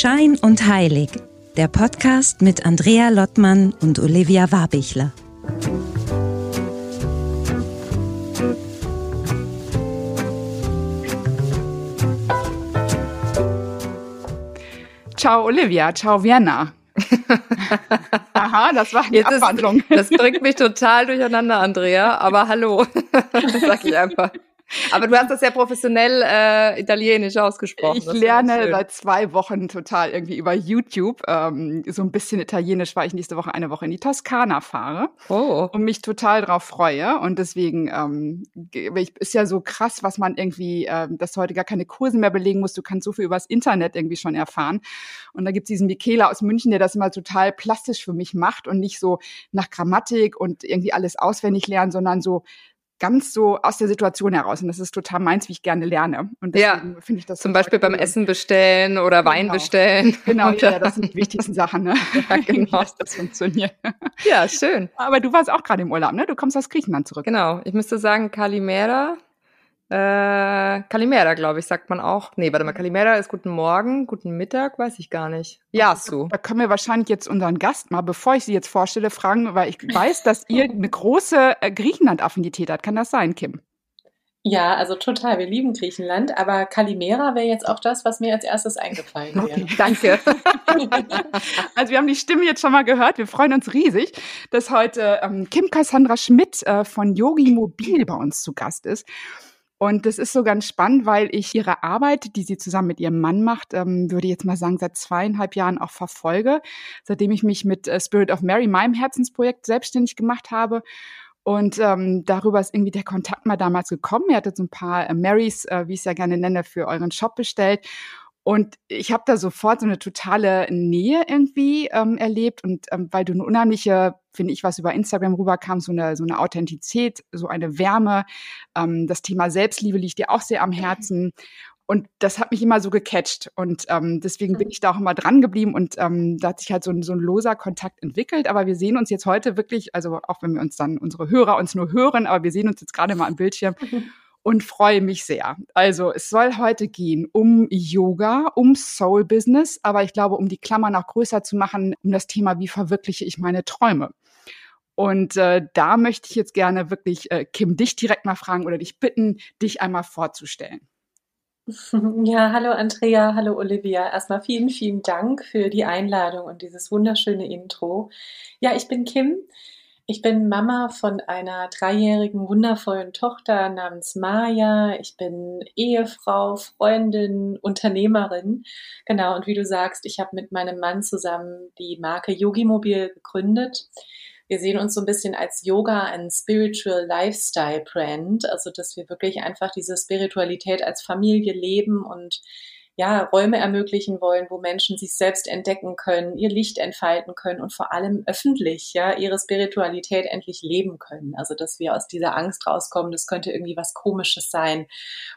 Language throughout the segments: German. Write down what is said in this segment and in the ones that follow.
Schein und Heilig, der Podcast mit Andrea Lottmann und Olivia Warbichler. Ciao Olivia, ciao Vienna. Aha, das war die Jetzt Abwandlung. Ist, das bringt mich total durcheinander, Andrea, aber hallo, das sag ich einfach. Aber du hast das sehr professionell äh, italienisch ausgesprochen. Ich lerne seit zwei Wochen total irgendwie über YouTube ähm, so ein bisschen Italienisch, weil ich nächste Woche eine Woche in die Toskana fahre oh. und mich total drauf freue. Und deswegen ähm, ist ja so krass, was man irgendwie, ähm, dass du heute gar keine Kurse mehr belegen musst. Du kannst so viel übers Internet irgendwie schon erfahren. Und da gibt's diesen Michela aus München, der das immer total plastisch für mich macht und nicht so nach Grammatik und irgendwie alles auswendig lernen, sondern so ganz so aus der Situation heraus. Und das ist total meins, wie ich gerne lerne. Und ja, finde ich das zum Beispiel beim Essen bestellen oder genau. Wein bestellen. Genau, ja, das sind die wichtigsten Sachen, ne? ja, genau. dass das funktioniert. Ja, schön. Aber du warst auch gerade im Urlaub, ne? Du kommst aus Griechenland zurück. Genau. Ich müsste sagen, Kalimera äh, Kalimera, glaube ich, sagt man auch. Nee, warte mal, Kalimera ist guten Morgen, guten Mittag, weiß ich gar nicht. Ja, so. Da können wir wahrscheinlich jetzt unseren Gast mal, bevor ich sie jetzt vorstelle, fragen, weil ich weiß, dass ihr eine große äh, Griechenland-Affinität habt. Kann das sein, Kim? Ja, also total. Wir lieben Griechenland, aber Kalimera wäre jetzt auch das, was mir als erstes eingefallen wäre. Okay, danke. also wir haben die Stimme jetzt schon mal gehört. Wir freuen uns riesig, dass heute ähm, Kim Cassandra Schmidt äh, von Yogi Mobil bei uns zu Gast ist. Und das ist so ganz spannend, weil ich ihre Arbeit, die sie zusammen mit ihrem Mann macht, ähm, würde ich jetzt mal sagen, seit zweieinhalb Jahren auch verfolge, seitdem ich mich mit äh, Spirit of Mary, meinem Herzensprojekt, selbstständig gemacht habe. Und ähm, darüber ist irgendwie der Kontakt mal damals gekommen. Ihr hattet so ein paar äh, Marys, äh, wie ich es ja gerne nenne, für euren Shop bestellt. Und ich habe da sofort so eine totale Nähe irgendwie ähm, erlebt und ähm, weil du eine unheimliche, finde ich, was über Instagram rüberkam, so eine so eine Authentizität, so eine Wärme. Ähm, das Thema Selbstliebe liegt dir auch sehr am Herzen. Und das hat mich immer so gecatcht. Und ähm, deswegen bin mhm. ich da auch immer dran geblieben. Und ähm, da hat sich halt so ein, so ein loser Kontakt entwickelt. Aber wir sehen uns jetzt heute wirklich, also auch wenn wir uns dann, unsere Hörer uns nur hören, aber wir sehen uns jetzt gerade mal am Bildschirm. und freue mich sehr. Also es soll heute gehen um Yoga, um Soul Business, aber ich glaube, um die Klammer noch größer zu machen, um das Thema, wie verwirkliche ich meine Träume. Und äh, da möchte ich jetzt gerne wirklich, äh, Kim, dich direkt mal fragen oder dich bitten, dich einmal vorzustellen. Ja, hallo Andrea, hallo Olivia. Erstmal vielen, vielen Dank für die Einladung und dieses wunderschöne Intro. Ja, ich bin Kim. Ich bin Mama von einer dreijährigen wundervollen Tochter namens Maya. Ich bin Ehefrau, Freundin, Unternehmerin. Genau, und wie du sagst, ich habe mit meinem Mann zusammen die Marke Yogi Mobil gegründet. Wir sehen uns so ein bisschen als Yoga and Spiritual Lifestyle Brand, also dass wir wirklich einfach diese Spiritualität als Familie leben und ja, Räume ermöglichen wollen, wo Menschen sich selbst entdecken können, ihr Licht entfalten können und vor allem öffentlich, ja, ihre Spiritualität endlich leben können. Also, dass wir aus dieser Angst rauskommen, das könnte irgendwie was Komisches sein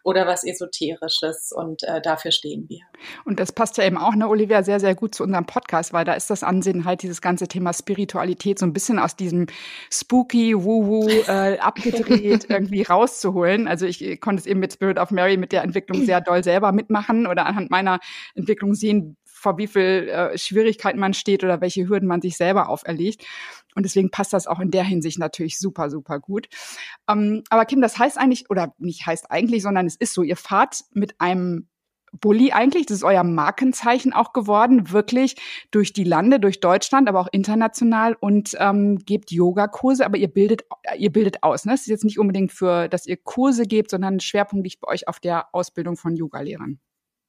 oder was Esoterisches und äh, dafür stehen wir. Und das passt ja eben auch, ne, Olivia, sehr, sehr gut zu unserem Podcast, weil da ist das Ansehen halt dieses ganze Thema Spiritualität so ein bisschen aus diesem spooky, woo-woo äh, abgedreht irgendwie rauszuholen. Also ich, konnte es eben mit Spirit of Mary mit der Entwicklung sehr doll selber mitmachen oder anhand meiner Entwicklung sehen, vor wie viel äh, Schwierigkeiten man steht oder welche Hürden man sich selber auferlegt. Und deswegen passt das auch in der Hinsicht natürlich super, super gut. Ähm, aber Kim, das heißt eigentlich, oder nicht heißt eigentlich, sondern es ist so, ihr fahrt mit einem Bulli eigentlich, das ist euer Markenzeichen auch geworden, wirklich durch die Lande, durch Deutschland, aber auch international und ähm, gebt Yogakurse, aber ihr bildet, ihr bildet aus. Ne? Es ist jetzt nicht unbedingt für, dass ihr Kurse gebt, sondern Schwerpunkt liegt bei euch auf der Ausbildung von Yogalehrern.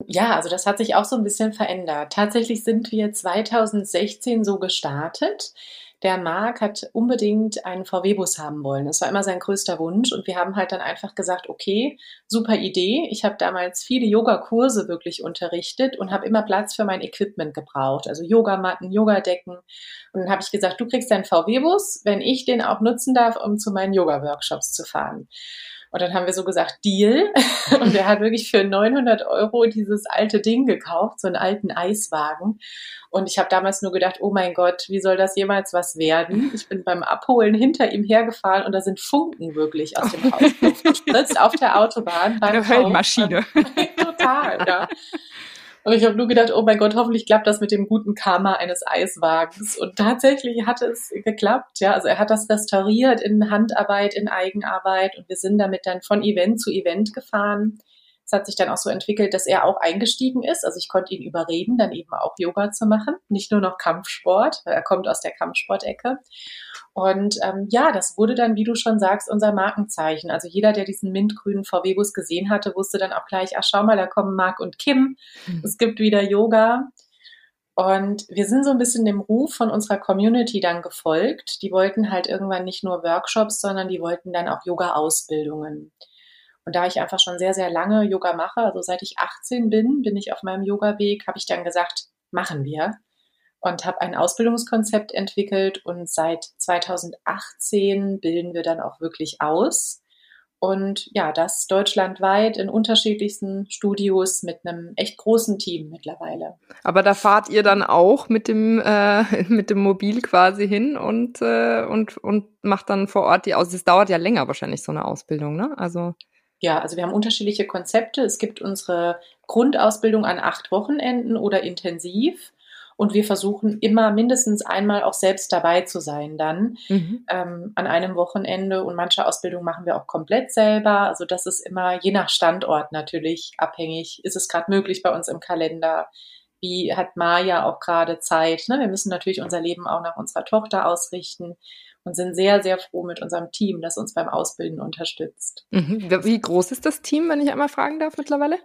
Ja, also das hat sich auch so ein bisschen verändert. Tatsächlich sind wir 2016 so gestartet. Der Marc hat unbedingt einen VW-Bus haben wollen. Das war immer sein größter Wunsch. Und wir haben halt dann einfach gesagt, okay, super Idee. Ich habe damals viele Yogakurse wirklich unterrichtet und habe immer Platz für mein Equipment gebraucht. Also Yogamatten, Yogadecken. Und dann habe ich gesagt, du kriegst deinen VW-Bus, wenn ich den auch nutzen darf, um zu meinen Yoga-Workshops zu fahren. Und dann haben wir so gesagt, Deal. Und er hat wirklich für 900 Euro dieses alte Ding gekauft, so einen alten Eiswagen. Und ich habe damals nur gedacht, oh mein Gott, wie soll das jemals was werden? Ich bin beim Abholen hinter ihm hergefahren und da sind Funken wirklich aus dem Haus gespritzt auf der Autobahn. Eine Höllenmaschine. Total, ja. Und ich habe nur gedacht, oh mein Gott, hoffentlich klappt das mit dem guten Karma eines Eiswagens. Und tatsächlich hat es geklappt. Ja, also er hat das restauriert in Handarbeit, in Eigenarbeit und wir sind damit dann von Event zu Event gefahren. Es hat sich dann auch so entwickelt, dass er auch eingestiegen ist. Also ich konnte ihn überreden, dann eben auch Yoga zu machen, nicht nur noch Kampfsport. Er kommt aus der Kampfsportecke. Und ähm, ja, das wurde dann, wie du schon sagst, unser Markenzeichen. Also jeder, der diesen mintgrünen VW-Bus gesehen hatte, wusste dann auch gleich, ach schau mal, da kommen Marc und Kim. Mhm. Es gibt wieder Yoga. Und wir sind so ein bisschen dem Ruf von unserer Community dann gefolgt. Die wollten halt irgendwann nicht nur Workshops, sondern die wollten dann auch Yoga-Ausbildungen. Und da ich einfach schon sehr, sehr lange Yoga mache, also seit ich 18 bin, bin ich auf meinem Yoga-Weg, habe ich dann gesagt, machen wir. Und habe ein Ausbildungskonzept entwickelt und seit 2018 bilden wir dann auch wirklich aus. Und ja, das deutschlandweit in unterschiedlichsten Studios mit einem echt großen Team mittlerweile. Aber da fahrt ihr dann auch mit dem, äh, mit dem Mobil quasi hin und, äh, und, und macht dann vor Ort die Aus. Es dauert ja länger wahrscheinlich so eine Ausbildung, ne? Also. Ja, also wir haben unterschiedliche Konzepte. Es gibt unsere Grundausbildung an acht Wochenenden oder intensiv. Und wir versuchen immer mindestens einmal auch selbst dabei zu sein dann mhm. ähm, an einem Wochenende. Und manche Ausbildungen machen wir auch komplett selber. Also das ist immer je nach Standort natürlich abhängig. Ist es gerade möglich bei uns im Kalender? Wie hat Maja auch gerade Zeit? Ne? Wir müssen natürlich unser Leben auch nach unserer Tochter ausrichten und sind sehr, sehr froh mit unserem Team, das uns beim Ausbilden unterstützt. Mhm. Wie groß ist das Team, wenn ich einmal fragen darf mittlerweile?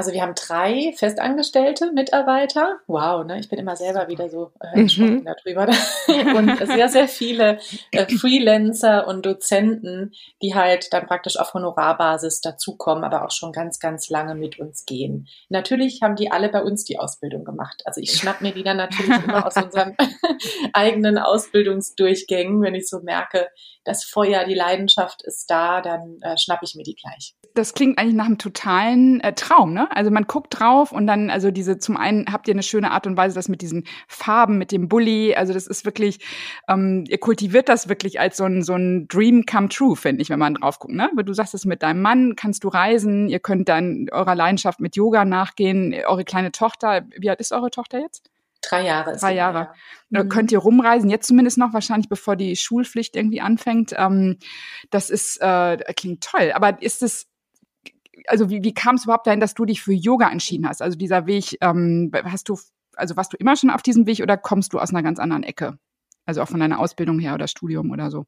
Also wir haben drei festangestellte Mitarbeiter. Wow, ne? Ich bin immer selber wieder so äh, mhm. darüber. und sehr, sehr viele äh, Freelancer und Dozenten, die halt dann praktisch auf Honorarbasis dazukommen, aber auch schon ganz, ganz lange mit uns gehen. Natürlich haben die alle bei uns die Ausbildung gemacht. Also ich schnapp mir die dann natürlich immer aus unseren eigenen Ausbildungsdurchgängen, wenn ich so merke, das Feuer, die Leidenschaft ist da, dann äh, schnapp ich mir die gleich. Das klingt eigentlich nach einem totalen äh, Traum, ne? Also man guckt drauf und dann, also diese, zum einen habt ihr eine schöne Art und Weise, das mit diesen Farben, mit dem Bully, also das ist wirklich, ähm, ihr kultiviert das wirklich als so ein, so ein Dream come true, finde ich, wenn man drauf guckt, ne? Weil du sagst es mit deinem Mann, kannst du reisen, ihr könnt dann eurer Leidenschaft mit Yoga nachgehen, eure kleine Tochter, wie alt ist eure Tochter jetzt? Drei Jahre. Drei Jahre. Ja. Mhm. Könnt ihr rumreisen, jetzt zumindest noch, wahrscheinlich bevor die Schulpflicht irgendwie anfängt. Ähm, das ist, äh, klingt toll. Aber ist es, also wie, wie kam es überhaupt dahin, dass du dich für Yoga entschieden hast? Also dieser Weg, ähm, hast du, also warst du immer schon auf diesem Weg oder kommst du aus einer ganz anderen Ecke? Also auch von deiner Ausbildung her oder Studium oder so?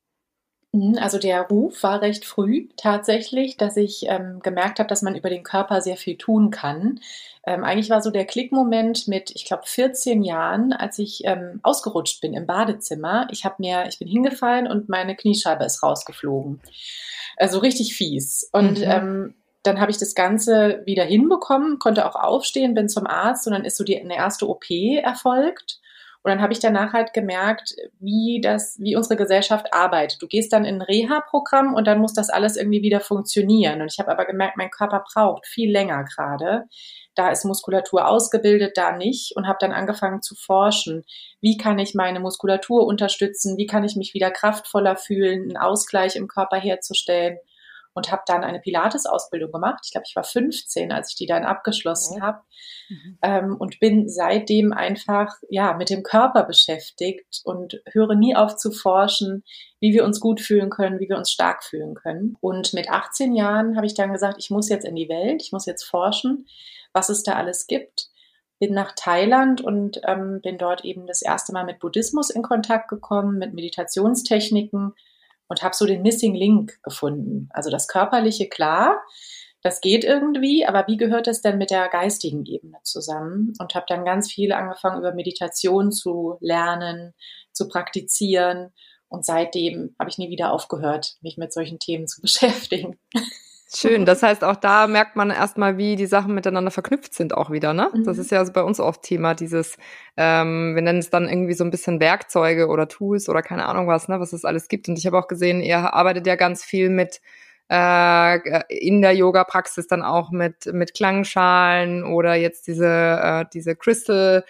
Mhm, also der Ruf war recht früh tatsächlich, dass ich ähm, gemerkt habe, dass man über den Körper sehr viel tun kann. Ähm, eigentlich war so der Klickmoment mit, ich glaube, 14 Jahren, als ich ähm, ausgerutscht bin im Badezimmer. Ich habe mir, ich bin hingefallen und meine Kniescheibe ist rausgeflogen. Also richtig fies. Und mhm. Dann habe ich das Ganze wieder hinbekommen, konnte auch aufstehen, bin zum Arzt und dann ist so die eine erste OP erfolgt. Und dann habe ich danach halt gemerkt, wie das, wie unsere Gesellschaft arbeitet. Du gehst dann in ein Reha-Programm und dann muss das alles irgendwie wieder funktionieren. Und ich habe aber gemerkt, mein Körper braucht viel länger gerade. Da ist Muskulatur ausgebildet, da nicht. Und habe dann angefangen zu forschen. Wie kann ich meine Muskulatur unterstützen? Wie kann ich mich wieder kraftvoller fühlen, einen Ausgleich im Körper herzustellen? Und habe dann eine Pilates-Ausbildung gemacht. Ich glaube, ich war 15, als ich die dann abgeschlossen mhm. habe mhm. ähm, und bin seitdem einfach ja mit dem Körper beschäftigt und höre nie auf zu forschen, wie wir uns gut fühlen können, wie wir uns stark fühlen können. Und mit 18 Jahren habe ich dann gesagt, ich muss jetzt in die Welt, ich muss jetzt forschen, was es da alles gibt bin nach Thailand und ähm, bin dort eben das erste Mal mit Buddhismus in Kontakt gekommen, mit Meditationstechniken und habe so den Missing Link gefunden. Also das Körperliche, klar, das geht irgendwie, aber wie gehört das denn mit der geistigen Ebene zusammen? Und habe dann ganz viel angefangen, über Meditation zu lernen, zu praktizieren. Und seitdem habe ich nie wieder aufgehört, mich mit solchen Themen zu beschäftigen. Schön. Das heißt, auch da merkt man erstmal, wie die Sachen miteinander verknüpft sind auch wieder, ne? Mhm. Das ist ja also bei uns oft Thema, dieses, ähm, wir nennen es dann irgendwie so ein bisschen Werkzeuge oder Tools oder keine Ahnung was, ne, was es alles gibt. Und ich habe auch gesehen, ihr arbeitet ja ganz viel mit äh, in der Yoga-Praxis dann auch mit, mit Klangschalen oder jetzt diese, äh, diese Crystal,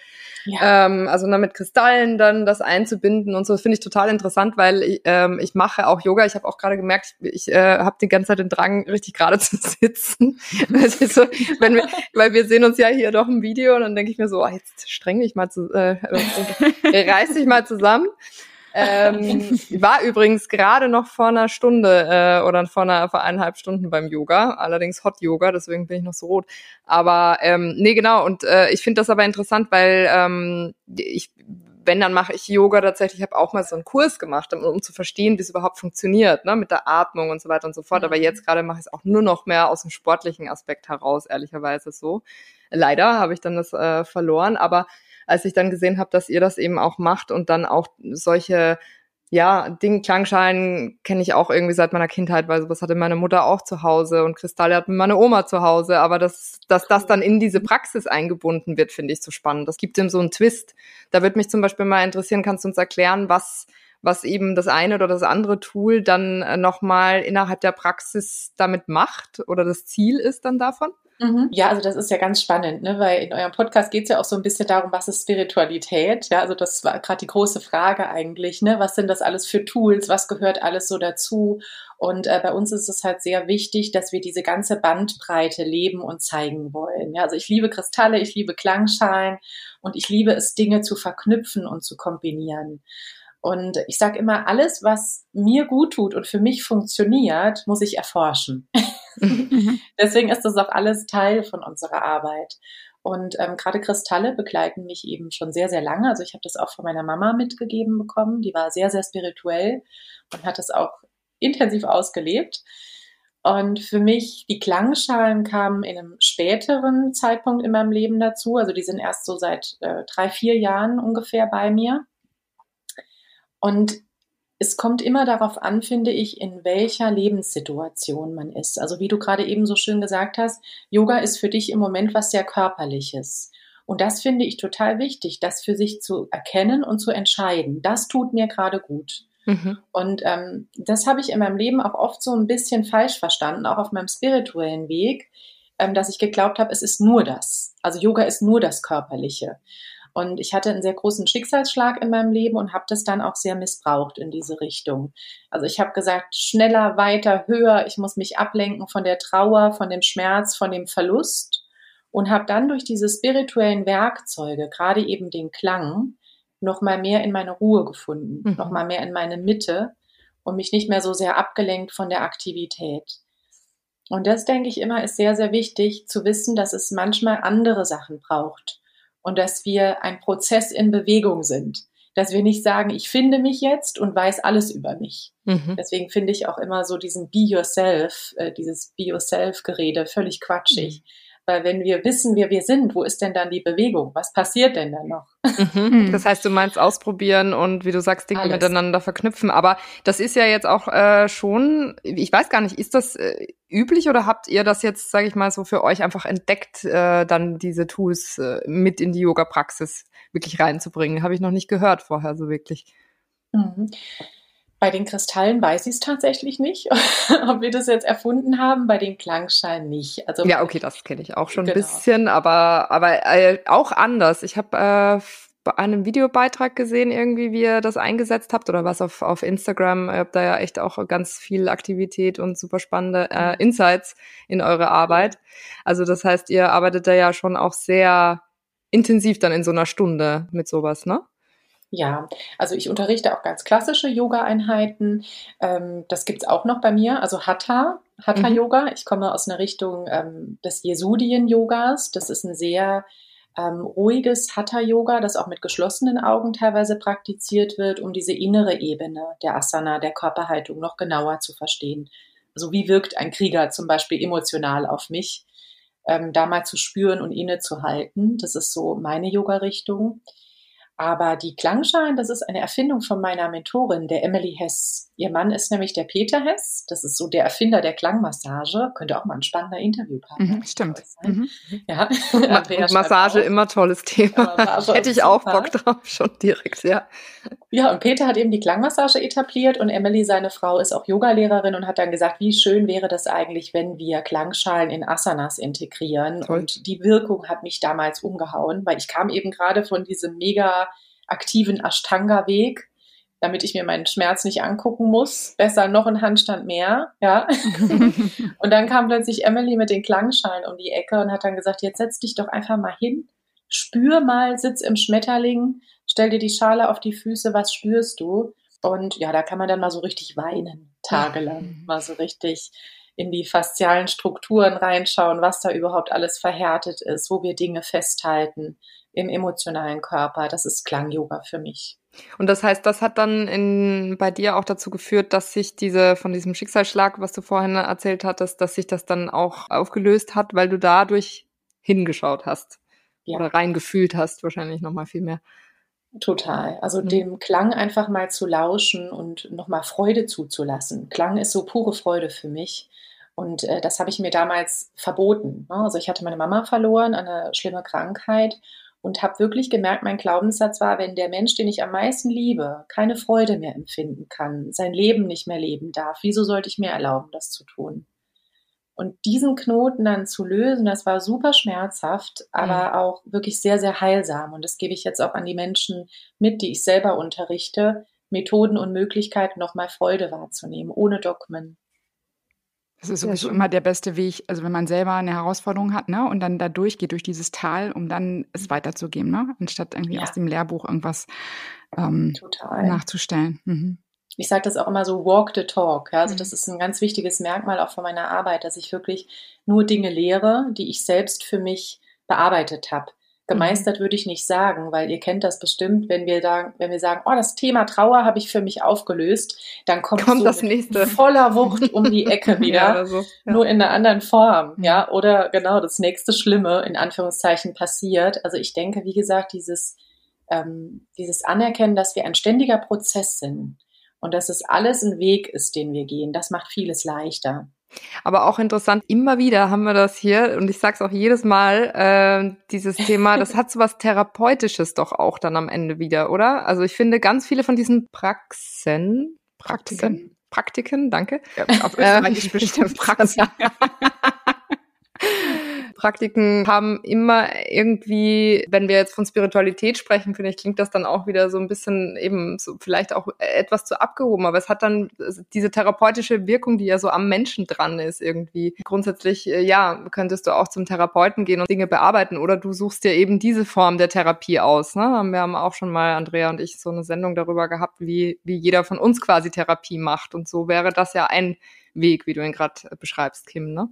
ja. ähm, also ne, mit Kristallen dann das einzubinden und so, finde ich total interessant, weil ich, ähm, ich mache auch Yoga. Ich habe auch gerade gemerkt, ich äh, habe die ganze Zeit den Drang, richtig gerade zu sitzen. so, wenn wir, weil wir sehen uns ja hier doch im Video und dann denke ich mir so, oh, jetzt streng dich mal zu, äh, äh reiß dich mal zusammen. Ähm, war übrigens gerade noch vor einer Stunde äh, oder vor einer vor eineinhalb Stunden beim Yoga, allerdings Hot Yoga, deswegen bin ich noch so rot. Aber ähm, nee, genau. Und äh, ich finde das aber interessant, weil ähm, ich wenn, dann mache ich Yoga tatsächlich. Ich habe auch mal so einen Kurs gemacht, um, um zu verstehen, wie es überhaupt funktioniert, ne, mit der Atmung und so weiter und so fort. Aber mhm. jetzt gerade mache ich es auch nur noch mehr aus dem sportlichen Aspekt heraus, ehrlicherweise so. Leider habe ich dann das äh, verloren, aber als ich dann gesehen habe, dass ihr das eben auch macht und dann auch solche ja, Ding, Klangschalen kenne ich auch irgendwie seit meiner Kindheit, weil sowas hatte meine Mutter auch zu Hause und Kristalle hat meine Oma zu Hause. Aber dass, dass das dann in diese Praxis eingebunden wird, finde ich so spannend. Das gibt ihm so einen Twist. Da würde mich zum Beispiel mal interessieren, kannst du uns erklären, was, was eben das eine oder das andere Tool dann äh, nochmal innerhalb der Praxis damit macht oder das Ziel ist dann davon? Mhm. Ja, also das ist ja ganz spannend, ne? weil in eurem Podcast geht es ja auch so ein bisschen darum, was ist Spiritualität? Ja, also das war gerade die große Frage eigentlich, ne? Was sind das alles für Tools? Was gehört alles so dazu? Und äh, bei uns ist es halt sehr wichtig, dass wir diese ganze Bandbreite leben und zeigen wollen. Ja, also ich liebe Kristalle, ich liebe Klangschalen und ich liebe es, Dinge zu verknüpfen und zu kombinieren. Und ich sage immer, alles, was mir gut tut und für mich funktioniert, muss ich erforschen. Mhm. Deswegen ist das auch alles Teil von unserer Arbeit. Und ähm, gerade Kristalle begleiten mich eben schon sehr, sehr lange. Also ich habe das auch von meiner Mama mitgegeben bekommen. Die war sehr, sehr spirituell und hat es auch intensiv ausgelebt. Und für mich, die Klangschalen kamen in einem späteren Zeitpunkt in meinem Leben dazu. Also die sind erst so seit äh, drei, vier Jahren ungefähr bei mir. Und es kommt immer darauf an, finde ich, in welcher Lebenssituation man ist. Also wie du gerade eben so schön gesagt hast, Yoga ist für dich im Moment was sehr körperliches. Und das finde ich total wichtig, das für sich zu erkennen und zu entscheiden. Das tut mir gerade gut. Mhm. Und ähm, das habe ich in meinem Leben auch oft so ein bisschen falsch verstanden, auch auf meinem spirituellen Weg, ähm, dass ich geglaubt habe, es ist nur das. Also Yoga ist nur das Körperliche. Und ich hatte einen sehr großen Schicksalsschlag in meinem Leben und habe das dann auch sehr missbraucht in diese Richtung. Also ich habe gesagt, schneller, weiter, höher, ich muss mich ablenken von der Trauer, von dem Schmerz, von dem Verlust und habe dann durch diese spirituellen Werkzeuge, gerade eben den Klang, noch mal mehr in meine Ruhe gefunden, mhm. noch mal mehr in meine Mitte und mich nicht mehr so sehr abgelenkt von der Aktivität. Und das denke ich immer ist sehr sehr wichtig zu wissen, dass es manchmal andere Sachen braucht und dass wir ein Prozess in Bewegung sind. Dass wir nicht sagen, ich finde mich jetzt und weiß alles über mich. Mhm. Deswegen finde ich auch immer so diesen Be Yourself, äh, dieses Be Yourself-Gerede völlig quatschig. Mhm. Weil wenn wir wissen, wer wir sind, wo ist denn dann die Bewegung? Was passiert denn dann noch? Mhm. Das heißt, du meinst ausprobieren und wie du sagst, Dinge Alles. miteinander verknüpfen. Aber das ist ja jetzt auch äh, schon, ich weiß gar nicht, ist das äh, üblich oder habt ihr das jetzt, sage ich mal, so für euch einfach entdeckt, äh, dann diese Tools äh, mit in die Yoga-Praxis wirklich reinzubringen? Habe ich noch nicht gehört vorher so wirklich. Mhm. Bei den Kristallen weiß ich es tatsächlich nicht, ob wir das jetzt erfunden haben. Bei den Klangschalen nicht. Also ja, okay, das kenne ich auch schon genau. ein bisschen, aber aber äh, auch anders. Ich habe äh, bei einem Videobeitrag gesehen, irgendwie, wie ihr das eingesetzt habt oder was auf, auf Instagram. Ihr habt da ja echt auch ganz viel Aktivität und super spannende äh, mhm. Insights in eure Arbeit. Also das heißt, ihr arbeitet da ja schon auch sehr intensiv dann in so einer Stunde mit sowas, ne? Ja, also ich unterrichte auch ganz klassische Yoga-Einheiten. Ähm, das gibt's auch noch bei mir, also Hatha, Hatha-Yoga. Mhm. Ich komme aus einer Richtung ähm, des Jesudien-Yogas. Das ist ein sehr ähm, ruhiges Hatha-Yoga, das auch mit geschlossenen Augen teilweise praktiziert wird, um diese innere Ebene der Asana, der Körperhaltung noch genauer zu verstehen. Also wie wirkt ein Krieger zum Beispiel emotional auf mich? Ähm, da mal zu spüren und innezuhalten. Das ist so meine Yoga-Richtung. Aber die Klangschalen, das ist eine Erfindung von meiner Mentorin, der Emily Hess. Ihr Mann ist nämlich der Peter Hess. Das ist so der Erfinder der Klangmassage. Könnte auch mal ein spannender Interviewpartner mhm, Stimmt. sein. Mhm. Ja. Massage immer tolles Thema. Hätte ich auch Bock drauf, schon direkt, ja. Ja, und Peter hat eben die Klangmassage etabliert und Emily, seine Frau, ist auch Yogalehrerin und hat dann gesagt, wie schön wäre das eigentlich, wenn wir Klangschalen in Asanas integrieren. Toll. Und die Wirkung hat mich damals umgehauen, weil ich kam eben gerade von diesem mega aktiven Ashtanga-Weg, damit ich mir meinen Schmerz nicht angucken muss. Besser noch ein Handstand mehr, ja. und dann kam plötzlich Emily mit den Klangschalen um die Ecke und hat dann gesagt, jetzt setz dich doch einfach mal hin, spür mal, sitz im Schmetterling, stell dir die Schale auf die Füße, was spürst du? Und ja, da kann man dann mal so richtig weinen, tagelang, mal so richtig in die faszialen Strukturen reinschauen, was da überhaupt alles verhärtet ist, wo wir Dinge festhalten im emotionalen Körper. Das ist Klang-Yoga für mich. Und das heißt, das hat dann in, bei dir auch dazu geführt, dass sich diese, von diesem Schicksalsschlag, was du vorhin erzählt hattest, dass sich das dann auch aufgelöst hat, weil du dadurch hingeschaut hast. Ja. Oder reingefühlt hast, wahrscheinlich nochmal viel mehr. Total. Also mhm. dem Klang einfach mal zu lauschen und nochmal Freude zuzulassen. Klang ist so pure Freude für mich. Und äh, das habe ich mir damals verboten. Also ich hatte meine Mama verloren, eine schlimme Krankheit und habe wirklich gemerkt, mein Glaubenssatz war, wenn der Mensch, den ich am meisten liebe, keine Freude mehr empfinden kann, sein Leben nicht mehr leben darf, wieso sollte ich mir erlauben, das zu tun? Und diesen Knoten dann zu lösen, das war super schmerzhaft, aber mhm. auch wirklich sehr, sehr heilsam. Und das gebe ich jetzt auch an die Menschen mit, die ich selber unterrichte, Methoden und Möglichkeiten, nochmal Freude wahrzunehmen, ohne Dogmen. Das ist sowieso immer der beste Weg, also wenn man selber eine Herausforderung hat, ne, und dann da durchgeht durch dieses Tal, um dann es weiterzugeben, ne, anstatt irgendwie ja. aus dem Lehrbuch irgendwas ähm, nachzustellen. Mhm ich sage das auch immer so, walk the talk. Ja? Also mhm. das ist ein ganz wichtiges Merkmal auch von meiner Arbeit, dass ich wirklich nur Dinge lehre, die ich selbst für mich bearbeitet habe. Gemeistert würde ich nicht sagen, weil ihr kennt das bestimmt, wenn wir da, wenn wir sagen, oh, das Thema Trauer habe ich für mich aufgelöst, dann kommt, kommt so das nächste voller Wucht um die Ecke wieder, ja, so, ja. nur in einer anderen Form, mhm. ja, oder genau das nächste Schlimme in Anführungszeichen passiert. Also ich denke, wie gesagt, dieses ähm, dieses Anerkennen, dass wir ein ständiger Prozess sind und dass es alles ein Weg ist, den wir gehen. Das macht vieles leichter. Aber auch interessant, immer wieder haben wir das hier, und ich sage es auch jedes Mal, äh, dieses Thema, das hat so was Therapeutisches doch auch dann am Ende wieder, oder? Also ich finde ganz viele von diesen Praxen, Praktiken, Praktiken, danke. Ja, auf Österreichisch bestimmt Praxen. Praktiken haben immer irgendwie, wenn wir jetzt von Spiritualität sprechen, finde ich, klingt das dann auch wieder so ein bisschen eben so vielleicht auch etwas zu abgehoben, aber es hat dann diese therapeutische Wirkung, die ja so am Menschen dran ist irgendwie. Grundsätzlich, äh, ja, könntest du auch zum Therapeuten gehen und Dinge bearbeiten oder du suchst dir eben diese Form der Therapie aus. Ne? Wir haben auch schon mal, Andrea und ich, so eine Sendung darüber gehabt, wie, wie jeder von uns quasi Therapie macht und so wäre das ja ein Weg, wie du ihn gerade beschreibst, Kim, ne?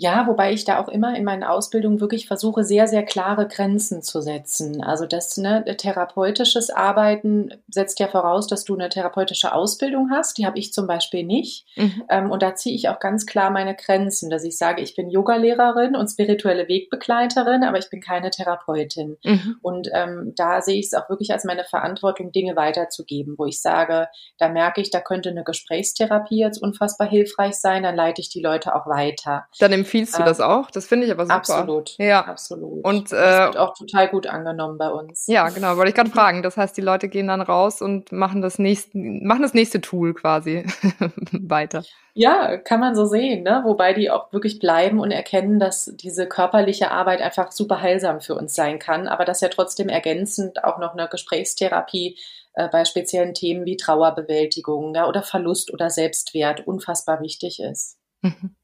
Ja, wobei ich da auch immer in meinen Ausbildungen wirklich versuche, sehr, sehr klare Grenzen zu setzen. Also das ne, therapeutisches Arbeiten setzt ja voraus, dass du eine therapeutische Ausbildung hast. Die habe ich zum Beispiel nicht. Mhm. Ähm, und da ziehe ich auch ganz klar meine Grenzen, dass ich sage, ich bin Yogalehrerin und spirituelle Wegbegleiterin, aber ich bin keine Therapeutin. Mhm. Und ähm, da sehe ich es auch wirklich als meine Verantwortung, Dinge weiterzugeben, wo ich sage, da merke ich, da könnte eine Gesprächstherapie jetzt unfassbar hilfreich sein, dann leite ich die Leute auch weiter. Dann empfiehlst du das ähm, auch? Das finde ich aber super. Absolut. Ja, absolut. Und äh, das wird auch total gut angenommen bei uns. Ja, genau, wollte ich gerade fragen. Das heißt, die Leute gehen dann raus und machen das nächste, machen das nächste Tool quasi weiter. Ja, kann man so sehen, ne? Wobei die auch wirklich bleiben und erkennen, dass diese körperliche Arbeit einfach super heilsam für uns sein kann, aber dass ja trotzdem ergänzend auch noch eine Gesprächstherapie äh, bei speziellen Themen wie Trauerbewältigung ja, oder Verlust oder Selbstwert unfassbar wichtig ist. Mhm.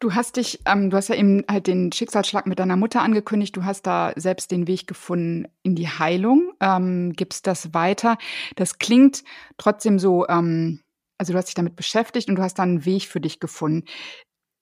Du hast dich, ähm, du hast ja eben halt den Schicksalsschlag mit deiner Mutter angekündigt. Du hast da selbst den Weg gefunden in die Heilung. Ähm, gibst das weiter? Das klingt trotzdem so, ähm, also du hast dich damit beschäftigt und du hast da einen Weg für dich gefunden.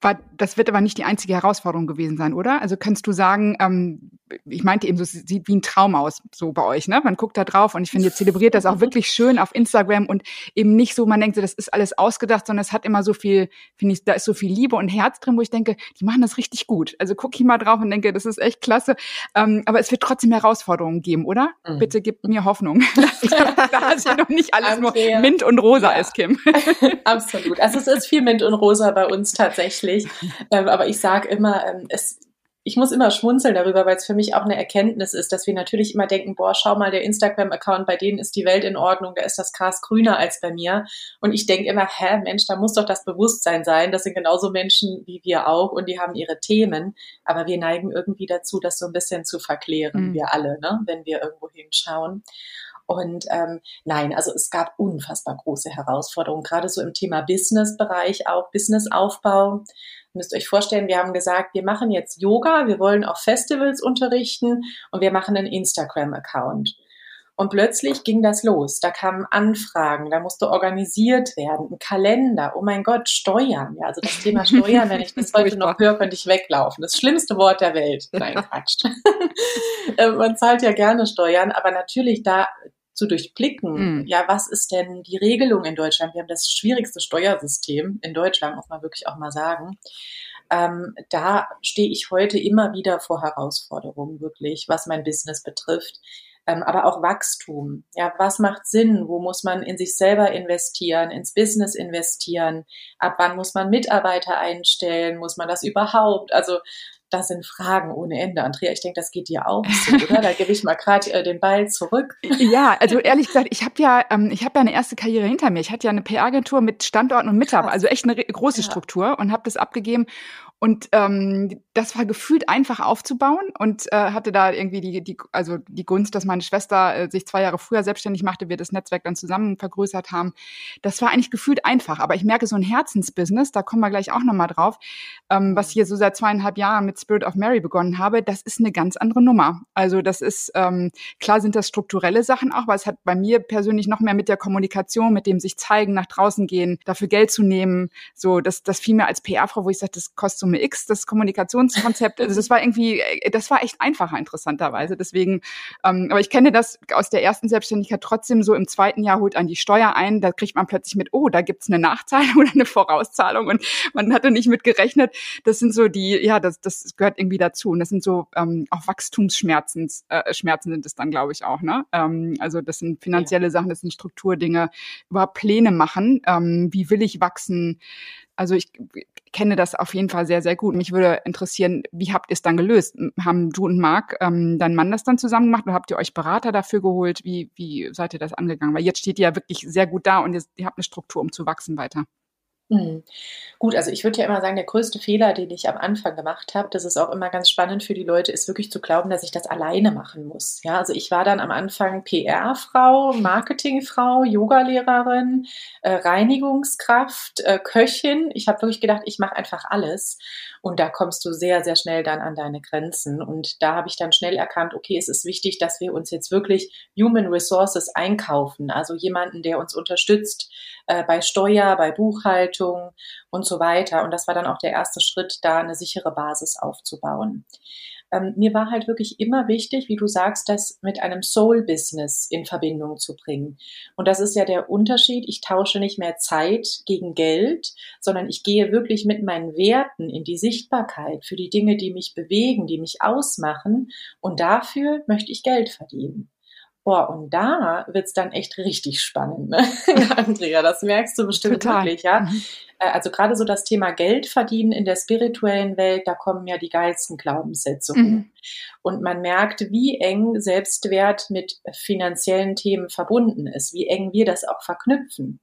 War, das wird aber nicht die einzige Herausforderung gewesen sein, oder? Also kannst du sagen, ähm, ich meinte eben, so, es sieht wie ein Traum aus, so bei euch, ne? Man guckt da drauf und ich finde, ihr zelebriert das auch wirklich schön auf Instagram und eben nicht so, man denkt so, das ist alles ausgedacht, sondern es hat immer so viel, finde ich, da ist so viel Liebe und Herz drin, wo ich denke, die machen das richtig gut. Also gucke ich mal drauf und denke, das ist echt klasse. Ähm, aber es wird trotzdem Herausforderungen geben, oder? Mhm. Bitte gib mir Hoffnung, dass das ja noch nicht alles Andrea. nur Mint und Rosa ja. ist, Kim. Absolut. Also es ist viel Mint und Rosa bei uns tatsächlich natürlich. Ähm, aber ich sage immer, ähm, es, ich muss immer schmunzeln darüber, weil es für mich auch eine Erkenntnis ist, dass wir natürlich immer denken, boah, schau mal, der Instagram-Account, bei denen ist die Welt in Ordnung, da ist das Gras grüner als bei mir. Und ich denke immer, hä, Mensch, da muss doch das Bewusstsein sein. Das sind genauso Menschen wie wir auch und die haben ihre Themen. Aber wir neigen irgendwie dazu, das so ein bisschen zu verklären, mhm. wir alle, ne, wenn wir irgendwo hinschauen. Und ähm, nein, also es gab unfassbar große Herausforderungen, gerade so im Thema Business-Bereich, auch Businessaufbau. Ihr müsst euch vorstellen, wir haben gesagt, wir machen jetzt Yoga, wir wollen auf Festivals unterrichten und wir machen einen Instagram-Account. Und plötzlich ging das los. Da kamen Anfragen, da musste organisiert werden, ein Kalender. Oh mein Gott, Steuern. Ja, also das Thema Steuern, wenn ich das heute noch höre, könnte ich weglaufen. Das schlimmste Wort der Welt. Nein, Quatsch. Äh, man zahlt ja gerne Steuern, aber natürlich da zu durchblicken, mm. ja, was ist denn die Regelung in Deutschland? Wir haben das schwierigste Steuersystem in Deutschland, muss man wirklich auch mal sagen. Ähm, da stehe ich heute immer wieder vor Herausforderungen, wirklich, was mein Business betrifft. Ähm, aber auch Wachstum. Ja, was macht Sinn? Wo muss man in sich selber investieren, ins Business investieren? Ab wann muss man Mitarbeiter einstellen? Muss man das überhaupt? Also das sind Fragen ohne Ende. Andrea, ich denke, das geht dir auch so, oder? Da gebe ich mal gerade äh, den Ball zurück. Ja, also ehrlich gesagt, ich habe ja, ähm, ich habe ja eine erste Karriere hinter mir. Ich hatte ja eine PR-Agentur mit Standorten und Mitarbeitern, also echt eine große ja. Struktur und habe das abgegeben und ähm, das war gefühlt einfach aufzubauen und äh, hatte da irgendwie die, die, also die Gunst, dass meine Schwester äh, sich zwei Jahre früher selbstständig machte, wir das Netzwerk dann zusammen vergrößert haben. Das war eigentlich gefühlt einfach. Aber ich merke, so ein Herzensbusiness, da kommen wir gleich auch nochmal drauf, ähm, was hier so seit zweieinhalb Jahren mit Spirit of Mary begonnen habe, das ist eine ganz andere Nummer. Also das ist, ähm, klar sind das strukturelle Sachen auch, aber es hat bei mir persönlich noch mehr mit der Kommunikation, mit dem sich zeigen, nach draußen gehen, dafür Geld zu nehmen, so, das, das fiel mir als PR-Frau, wo ich sagte, das kostet Summe X, das Kommunikationskonzept. Also das war irgendwie, äh, das war echt einfacher interessanterweise. Deswegen, ähm, aber ich kenne das aus der ersten Selbstständigkeit trotzdem so im zweiten Jahr holt an die Steuer ein, da kriegt man plötzlich mit, oh, da gibt's eine Nachzahlung oder eine Vorauszahlung und man hatte nicht mit gerechnet. Das sind so die, ja, das, das gehört irgendwie dazu. Und das sind so ähm, auch Wachstumsschmerzen, äh, Schmerzen sind es dann, glaube ich, auch. Ne? Ähm, also das sind finanzielle ja. Sachen, das sind Strukturdinge, überhaupt Pläne machen. Ähm, wie will ich wachsen? Also ich kenne das auf jeden Fall sehr, sehr gut. Mich würde interessieren, wie habt ihr es dann gelöst? Haben du und Marc, ähm, dein Mann, das dann zusammen gemacht oder habt ihr euch Berater dafür geholt? Wie, wie seid ihr das angegangen? Weil jetzt steht ihr ja wirklich sehr gut da und ihr, ihr habt eine Struktur, um zu wachsen weiter. Mhm. Gut, also ich würde ja immer sagen, der größte Fehler, den ich am Anfang gemacht habe, das ist auch immer ganz spannend für die Leute, ist wirklich zu glauben, dass ich das alleine machen muss. Ja, also ich war dann am Anfang PR-Frau, Marketingfrau, Yogalehrerin, äh, Reinigungskraft, äh, Köchin. Ich habe wirklich gedacht, ich mache einfach alles. Und da kommst du sehr, sehr schnell dann an deine Grenzen. Und da habe ich dann schnell erkannt, okay, es ist wichtig, dass wir uns jetzt wirklich Human Resources einkaufen. Also jemanden, der uns unterstützt äh, bei Steuer, bei Buchhaltung und so weiter. Und das war dann auch der erste Schritt, da eine sichere Basis aufzubauen ähm, mir war halt wirklich immer wichtig, wie du sagst, das mit einem Soul-Business in Verbindung zu bringen. Und das ist ja der Unterschied. Ich tausche nicht mehr Zeit gegen Geld, sondern ich gehe wirklich mit meinen Werten in die Sichtbarkeit für die Dinge, die mich bewegen, die mich ausmachen. Und dafür möchte ich Geld verdienen. Boah, und da wird's dann echt richtig spannend, ne? Andrea, das merkst du bestimmt Total. wirklich, ja. Mhm. Äh, also gerade so das Thema Geld verdienen in der spirituellen Welt, da kommen ja die geilsten Glaubenssätze hoch. Mhm. Und man merkt, wie eng Selbstwert mit finanziellen Themen verbunden ist, wie eng wir das auch verknüpfen.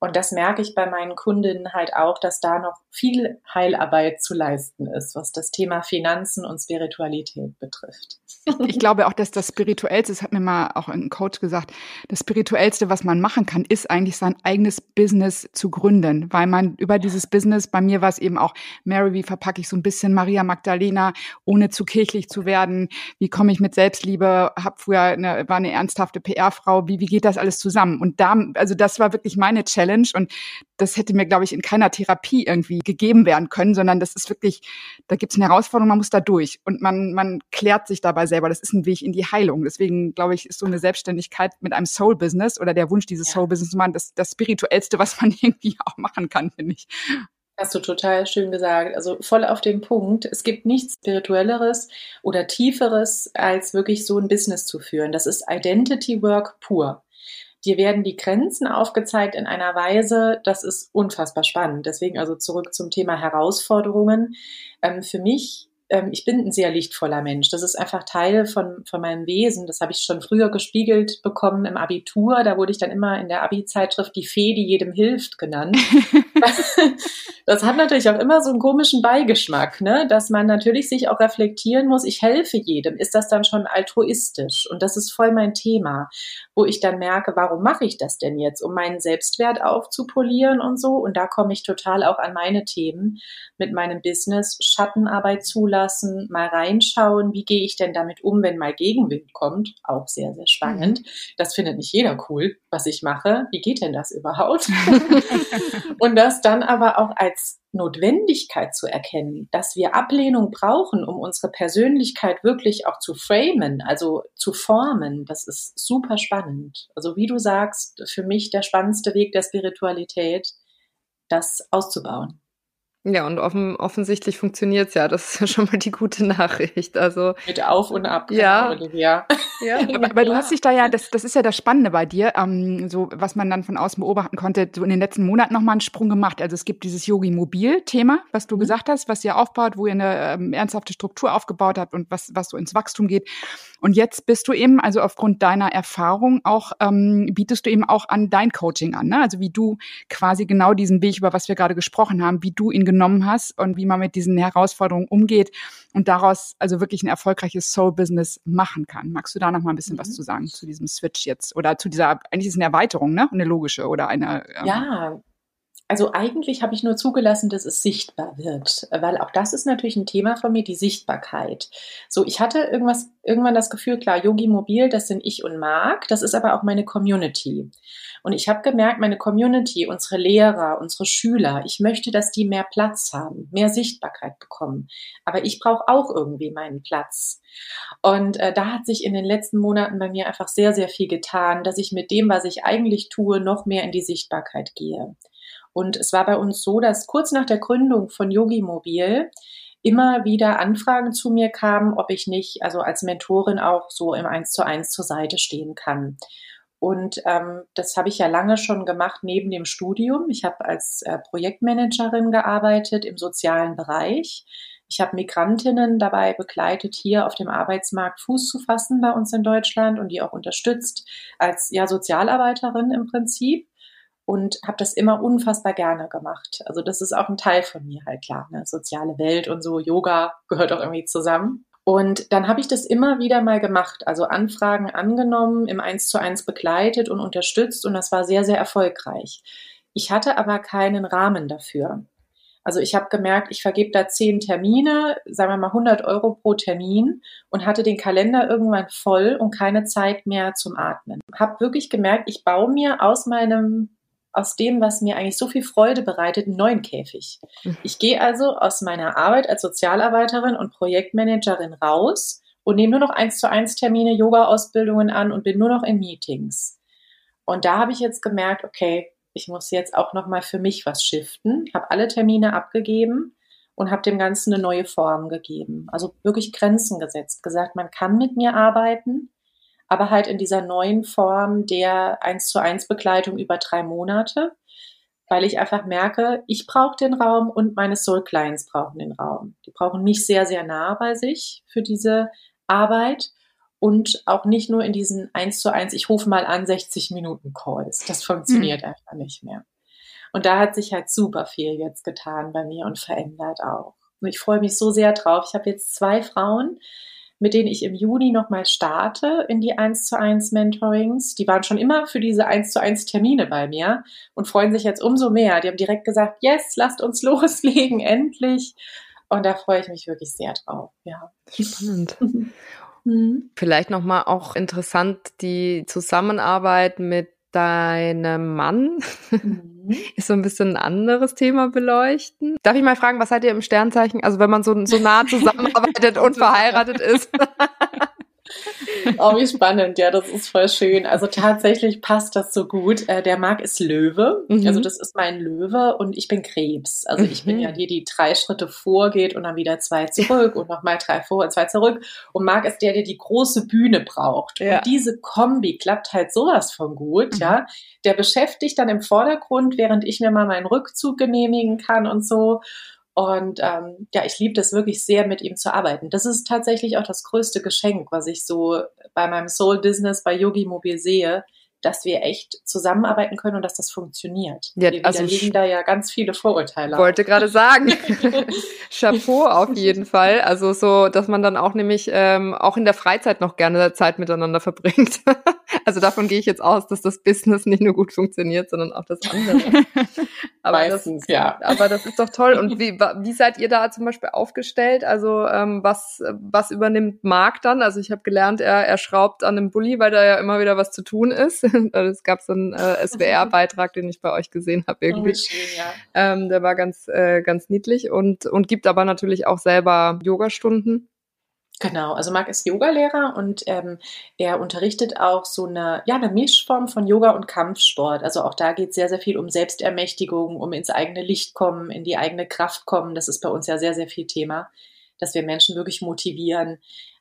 Und das merke ich bei meinen Kundinnen halt auch, dass da noch viel Heilarbeit zu leisten ist, was das Thema Finanzen und Spiritualität betrifft. Ich glaube auch, dass das Spirituellste, das hat mir mal auch ein Coach gesagt, das Spirituellste, was man machen kann, ist eigentlich sein eigenes Business zu gründen, weil man über dieses Business, bei mir war es eben auch, Mary, wie verpacke ich so ein bisschen Maria Magdalena, ohne zu kirchlich zu werden, wie komme ich mit Selbstliebe, hab früher eine, war eine ernsthafte PR-Frau, wie, wie geht das alles zusammen? Und da, also das war wirklich meine Challenge, Challenge und das hätte mir, glaube ich, in keiner Therapie irgendwie gegeben werden können, sondern das ist wirklich, da gibt es eine Herausforderung, man muss da durch und man, man klärt sich dabei selber. Das ist ein Weg in die Heilung. Deswegen, glaube ich, ist so eine Selbstständigkeit mit einem Soul-Business oder der Wunsch, dieses ja. Soul-Business zu machen, das, das Spirituellste, was man irgendwie auch machen kann, finde ich. Hast du total schön gesagt. Also voll auf den Punkt. Es gibt nichts Spirituelleres oder Tieferes, als wirklich so ein Business zu führen. Das ist Identity Work pur. Dir werden die Grenzen aufgezeigt in einer Weise, das ist unfassbar spannend. Deswegen also zurück zum Thema Herausforderungen. Ähm, für mich ähm, ich bin ein sehr lichtvoller Mensch. Das ist einfach Teil von, von meinem Wesen. Das habe ich schon früher gespiegelt bekommen im Abitur. Da wurde ich dann immer in der Abi-Zeitschrift die Fee, die jedem hilft, genannt. das hat natürlich auch immer so einen komischen Beigeschmack, ne? dass man natürlich sich auch reflektieren muss, ich helfe jedem. Ist das dann schon altruistisch? Und das ist voll mein Thema, wo ich dann merke, warum mache ich das denn jetzt? Um meinen Selbstwert aufzupolieren und so. Und da komme ich total auch an meine Themen mit meinem Business, Schattenarbeit zulassen zulassen, mal reinschauen, wie gehe ich denn damit um, wenn mal Gegenwind kommt. Auch sehr, sehr spannend. Mhm. Das findet nicht jeder cool, was ich mache. Wie geht denn das überhaupt? und das dann aber auch als Notwendigkeit zu erkennen, dass wir Ablehnung brauchen, um unsere Persönlichkeit wirklich auch zu framen, also zu formen, das ist super spannend. Also wie du sagst, für mich der spannendste Weg der Spiritualität, das auszubauen. Ja, und offen, offensichtlich funktioniert's ja. Das ist ja schon mal die gute Nachricht. Also mit Auf und Ab, ja. Genau, Olivia. Ja, aber, aber du hast dich da ja, das, das ist ja das Spannende bei dir, ähm, so was man dann von außen beobachten konnte, so in den letzten Monaten nochmal einen Sprung gemacht. Also es gibt dieses Yogi-Mobil-Thema, was du mhm. gesagt hast, was ihr aufbaut, wo ihr eine ähm, ernsthafte Struktur aufgebaut habt und was, was so ins Wachstum geht. Und jetzt bist du eben, also aufgrund deiner Erfahrung auch, ähm, bietest du eben auch an dein Coaching an, ne? Also wie du quasi genau diesen Weg, über was wir gerade gesprochen haben, wie du ihn genommen hast und wie man mit diesen Herausforderungen umgeht und daraus also wirklich ein erfolgreiches Soul-Business machen kann. Magst du da noch mal ein bisschen mhm. was zu sagen zu diesem Switch jetzt oder zu dieser, eigentlich ist es eine Erweiterung, ne? Eine logische oder eine. Ähm, ja, also eigentlich habe ich nur zugelassen, dass es sichtbar wird, weil auch das ist natürlich ein Thema von mir, die Sichtbarkeit. So, ich hatte irgendwas, irgendwann das Gefühl, klar, Yogi Mobil, das sind ich und Marc, das ist aber auch meine Community. Und ich habe gemerkt, meine Community, unsere Lehrer, unsere Schüler, ich möchte, dass die mehr Platz haben, mehr Sichtbarkeit bekommen. Aber ich brauche auch irgendwie meinen Platz. Und äh, da hat sich in den letzten Monaten bei mir einfach sehr, sehr viel getan, dass ich mit dem, was ich eigentlich tue, noch mehr in die Sichtbarkeit gehe. Und es war bei uns so, dass kurz nach der Gründung von Yogi Mobil immer wieder Anfragen zu mir kamen, ob ich nicht, also als Mentorin auch so im Eins zu eins zur Seite stehen kann. Und ähm, das habe ich ja lange schon gemacht neben dem Studium. Ich habe als äh, Projektmanagerin gearbeitet im sozialen Bereich. Ich habe Migrantinnen dabei begleitet, hier auf dem Arbeitsmarkt Fuß zu fassen bei uns in Deutschland und die auch unterstützt als ja Sozialarbeiterin im Prinzip und habe das immer unfassbar gerne gemacht. Also das ist auch ein Teil von mir halt klar, ne? soziale Welt und so Yoga gehört auch irgendwie zusammen. Und dann habe ich das immer wieder mal gemacht, also Anfragen angenommen, im Eins zu eins begleitet und unterstützt und das war sehr, sehr erfolgreich. Ich hatte aber keinen Rahmen dafür. Also ich habe gemerkt, ich vergebe da zehn Termine, sagen wir mal 100 Euro pro Termin und hatte den Kalender irgendwann voll und keine Zeit mehr zum Atmen. Habe wirklich gemerkt, ich baue mir aus meinem aus dem, was mir eigentlich so viel Freude bereitet, einen neuen Käfig. Mhm. Ich gehe also aus meiner Arbeit als Sozialarbeiterin und Projektmanagerin raus und nehme nur noch eins zu eins Termine, Yoga-Ausbildungen an und bin nur noch in Meetings. Und da habe ich jetzt gemerkt, okay, ich muss jetzt auch noch mal für mich was shiften. Habe alle Termine abgegeben und habe dem Ganzen eine neue Form gegeben. Also wirklich Grenzen gesetzt, gesagt, man kann mit mir arbeiten, aber halt in dieser neuen Form der eins zu eins Begleitung über drei Monate, weil ich einfach merke, ich brauche den Raum und meine Soul Clients brauchen den Raum. Die brauchen mich sehr, sehr nah bei sich für diese Arbeit und auch nicht nur in diesen eins zu eins, ich rufe mal an 60 Minuten Calls. Das funktioniert mhm. einfach nicht mehr. Und da hat sich halt super viel jetzt getan bei mir und verändert auch. Und ich freue mich so sehr drauf. Ich habe jetzt zwei Frauen, mit denen ich im Juni nochmal starte in die 1 zu 1 Mentorings. Die waren schon immer für diese 1 zu 1 Termine bei mir und freuen sich jetzt umso mehr. Die haben direkt gesagt, yes, lasst uns loslegen, endlich. Und da freue ich mich wirklich sehr drauf. Ja. Spannend. Mhm. Vielleicht nochmal auch interessant die Zusammenarbeit mit deinem Mann mhm. ist so ein bisschen ein anderes Thema beleuchten. Darf ich mal fragen, was seid ihr im Sternzeichen? Also wenn man so, so nah zusammenarbeitet und verheiratet ist. Oh, wie spannend. Ja, das ist voll schön. Also tatsächlich passt das so gut. Äh, der Marc ist Löwe. Mhm. Also das ist mein Löwe und ich bin Krebs. Also ich mhm. bin ja die, die drei Schritte vorgeht und dann wieder zwei zurück und nochmal drei vor und zwei zurück. Und Marc ist der, der die große Bühne braucht. Ja. Und diese Kombi klappt halt sowas von gut, mhm. ja. Der beschäftigt dann im Vordergrund, während ich mir mal meinen Rückzug genehmigen kann und so. Und ähm, ja, ich liebe das wirklich sehr, mit ihm zu arbeiten. Das ist tatsächlich auch das größte Geschenk, was ich so bei meinem Soul Business bei Yogi Mobil sehe, dass wir echt zusammenarbeiten können und dass das funktioniert. Ja, wir also liegen da ja ganz viele Vorurteile. Wollte gerade sagen, Chapeau auf jeden Fall. Also so, dass man dann auch nämlich ähm, auch in der Freizeit noch gerne Zeit miteinander verbringt. also davon gehe ich jetzt aus, dass das Business nicht nur gut funktioniert, sondern auch das andere. aber Meistens, das, ja. Aber das ist doch toll. Und wie, wie seid ihr da zum Beispiel aufgestellt? Also ähm, was, was übernimmt Marc dann? Also ich habe gelernt, er, er schraubt an einem Bulli, weil da ja immer wieder was zu tun ist. Es gab so einen äh, SWR-Beitrag, den ich bei euch gesehen habe irgendwie. Oh, schön, ja. ähm, der war ganz, äh, ganz niedlich und, und gibt aber natürlich auch selber Yogastunden. Genau, also Marc ist Yogalehrer und ähm, er unterrichtet auch so eine, ja, eine Mischform von Yoga und Kampfsport. Also auch da geht es sehr, sehr viel um Selbstermächtigung, um ins eigene Licht kommen, in die eigene Kraft kommen. Das ist bei uns ja sehr, sehr viel Thema, dass wir Menschen wirklich motivieren,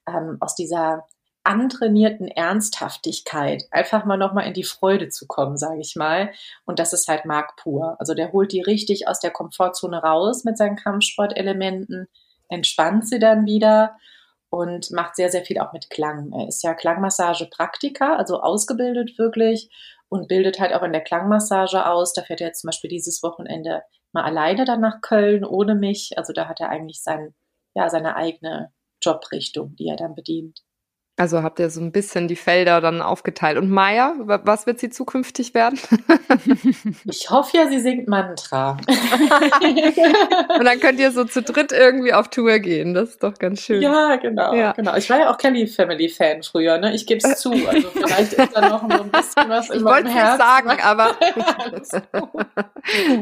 ähm, aus dieser antrainierten Ernsthaftigkeit einfach mal nochmal in die Freude zu kommen, sage ich mal. Und das ist halt Marc pur. Also der holt die richtig aus der Komfortzone raus mit seinen Kampfsportelementen, entspannt sie dann wieder und macht sehr, sehr viel auch mit Klang. Er ist ja Klangmassage-Praktiker, also ausgebildet wirklich und bildet halt auch in der Klangmassage aus. Da fährt er jetzt zum Beispiel dieses Wochenende mal alleine dann nach Köln ohne mich. Also da hat er eigentlich sein, ja, seine eigene Jobrichtung, die er dann bedient. Also habt ihr so ein bisschen die Felder dann aufgeteilt. Und Maya, was wird sie zukünftig werden? Ich hoffe ja, sie singt Mantra. Und dann könnt ihr so zu dritt irgendwie auf Tour gehen. Das ist doch ganz schön. Ja, genau. Ja. genau. Ich war ja auch Kelly Family Fan früher, ne? Ich gebe es zu. Also vielleicht ist da noch so ein bisschen was in ich meinem Herzen. Nicht sagen, aber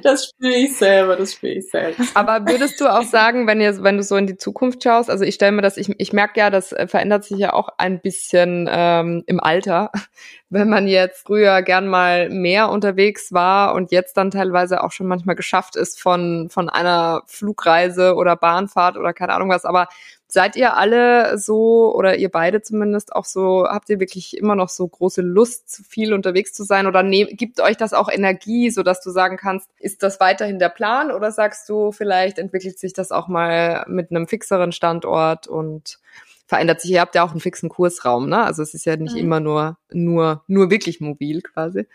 das spüre ich selber, das spüre ich selbst. Aber würdest du auch sagen, wenn ihr, wenn du so in die Zukunft schaust, also ich stelle mir das, ich, ich merke ja, das verändert sich ja auch ein bisschen ähm, im Alter, wenn man jetzt früher gern mal mehr unterwegs war und jetzt dann teilweise auch schon manchmal geschafft ist von, von einer Flugreise oder Bahnfahrt oder keine Ahnung was. Aber seid ihr alle so oder ihr beide zumindest auch so, habt ihr wirklich immer noch so große Lust, viel unterwegs zu sein? Oder ne, gibt euch das auch Energie, so dass du sagen kannst, ist das weiterhin der Plan? Oder sagst du, vielleicht entwickelt sich das auch mal mit einem fixeren Standort und verändert sich. Ihr habt ja auch einen fixen Kursraum, ne? Also es ist ja nicht mhm. immer nur, nur, nur wirklich mobil quasi.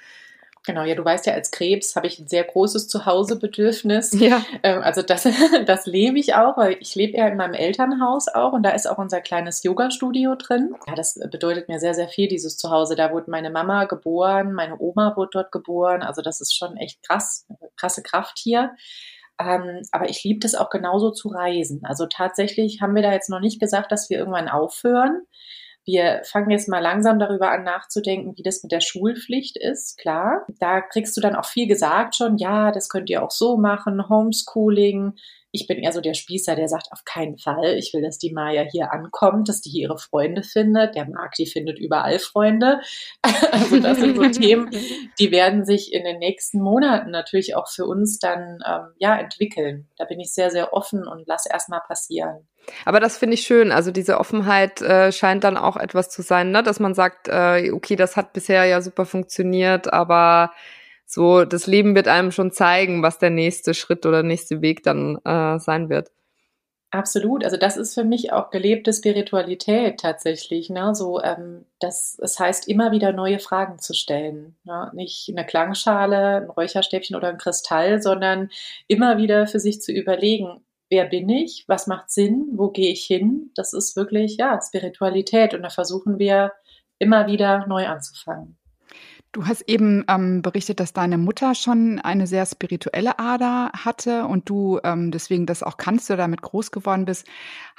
Genau, ja, du weißt ja, als Krebs habe ich ein sehr großes Zuhausebedürfnis. Ja. Ähm, also das, das lebe ich auch, weil ich lebe ja in meinem Elternhaus auch und da ist auch unser kleines Yoga-Studio drin. Ja, das bedeutet mir sehr, sehr viel, dieses Zuhause. Da wurde meine Mama geboren, meine Oma wurde dort geboren. Also das ist schon echt krass, krasse Kraft hier. Ähm, aber ich liebe das auch genauso zu reisen. Also tatsächlich haben wir da jetzt noch nicht gesagt, dass wir irgendwann aufhören. Wir fangen jetzt mal langsam darüber an nachzudenken, wie das mit der Schulpflicht ist. Klar, da kriegst du dann auch viel gesagt schon. Ja, das könnt ihr auch so machen. Homeschooling, ich bin eher so der Spießer, der sagt, auf keinen Fall. Ich will, dass die Maya hier ankommt, dass die hier ihre Freunde findet. Der Marc, die findet überall Freunde. Also das sind so Themen, die werden sich in den nächsten Monaten natürlich auch für uns dann ähm, ja entwickeln. Da bin ich sehr, sehr offen und lass erstmal passieren. Aber das finde ich schön. Also diese Offenheit äh, scheint dann auch etwas zu sein, ne? dass man sagt, äh, okay, das hat bisher ja super funktioniert, aber so das Leben wird einem schon zeigen, was der nächste Schritt oder nächste Weg dann äh, sein wird. Absolut, also das ist für mich auch gelebte Spiritualität tatsächlich. Ne? So, ähm, das, es heißt immer wieder neue Fragen zu stellen. Ne? Nicht eine Klangschale, ein Räucherstäbchen oder ein Kristall, sondern immer wieder für sich zu überlegen, wer bin ich, was macht Sinn, wo gehe ich hin. Das ist wirklich ja Spiritualität und da versuchen wir immer wieder neu anzufangen. Du hast eben ähm, berichtet, dass deine Mutter schon eine sehr spirituelle Ader hatte und du ähm, deswegen das auch kannst oder damit groß geworden bist.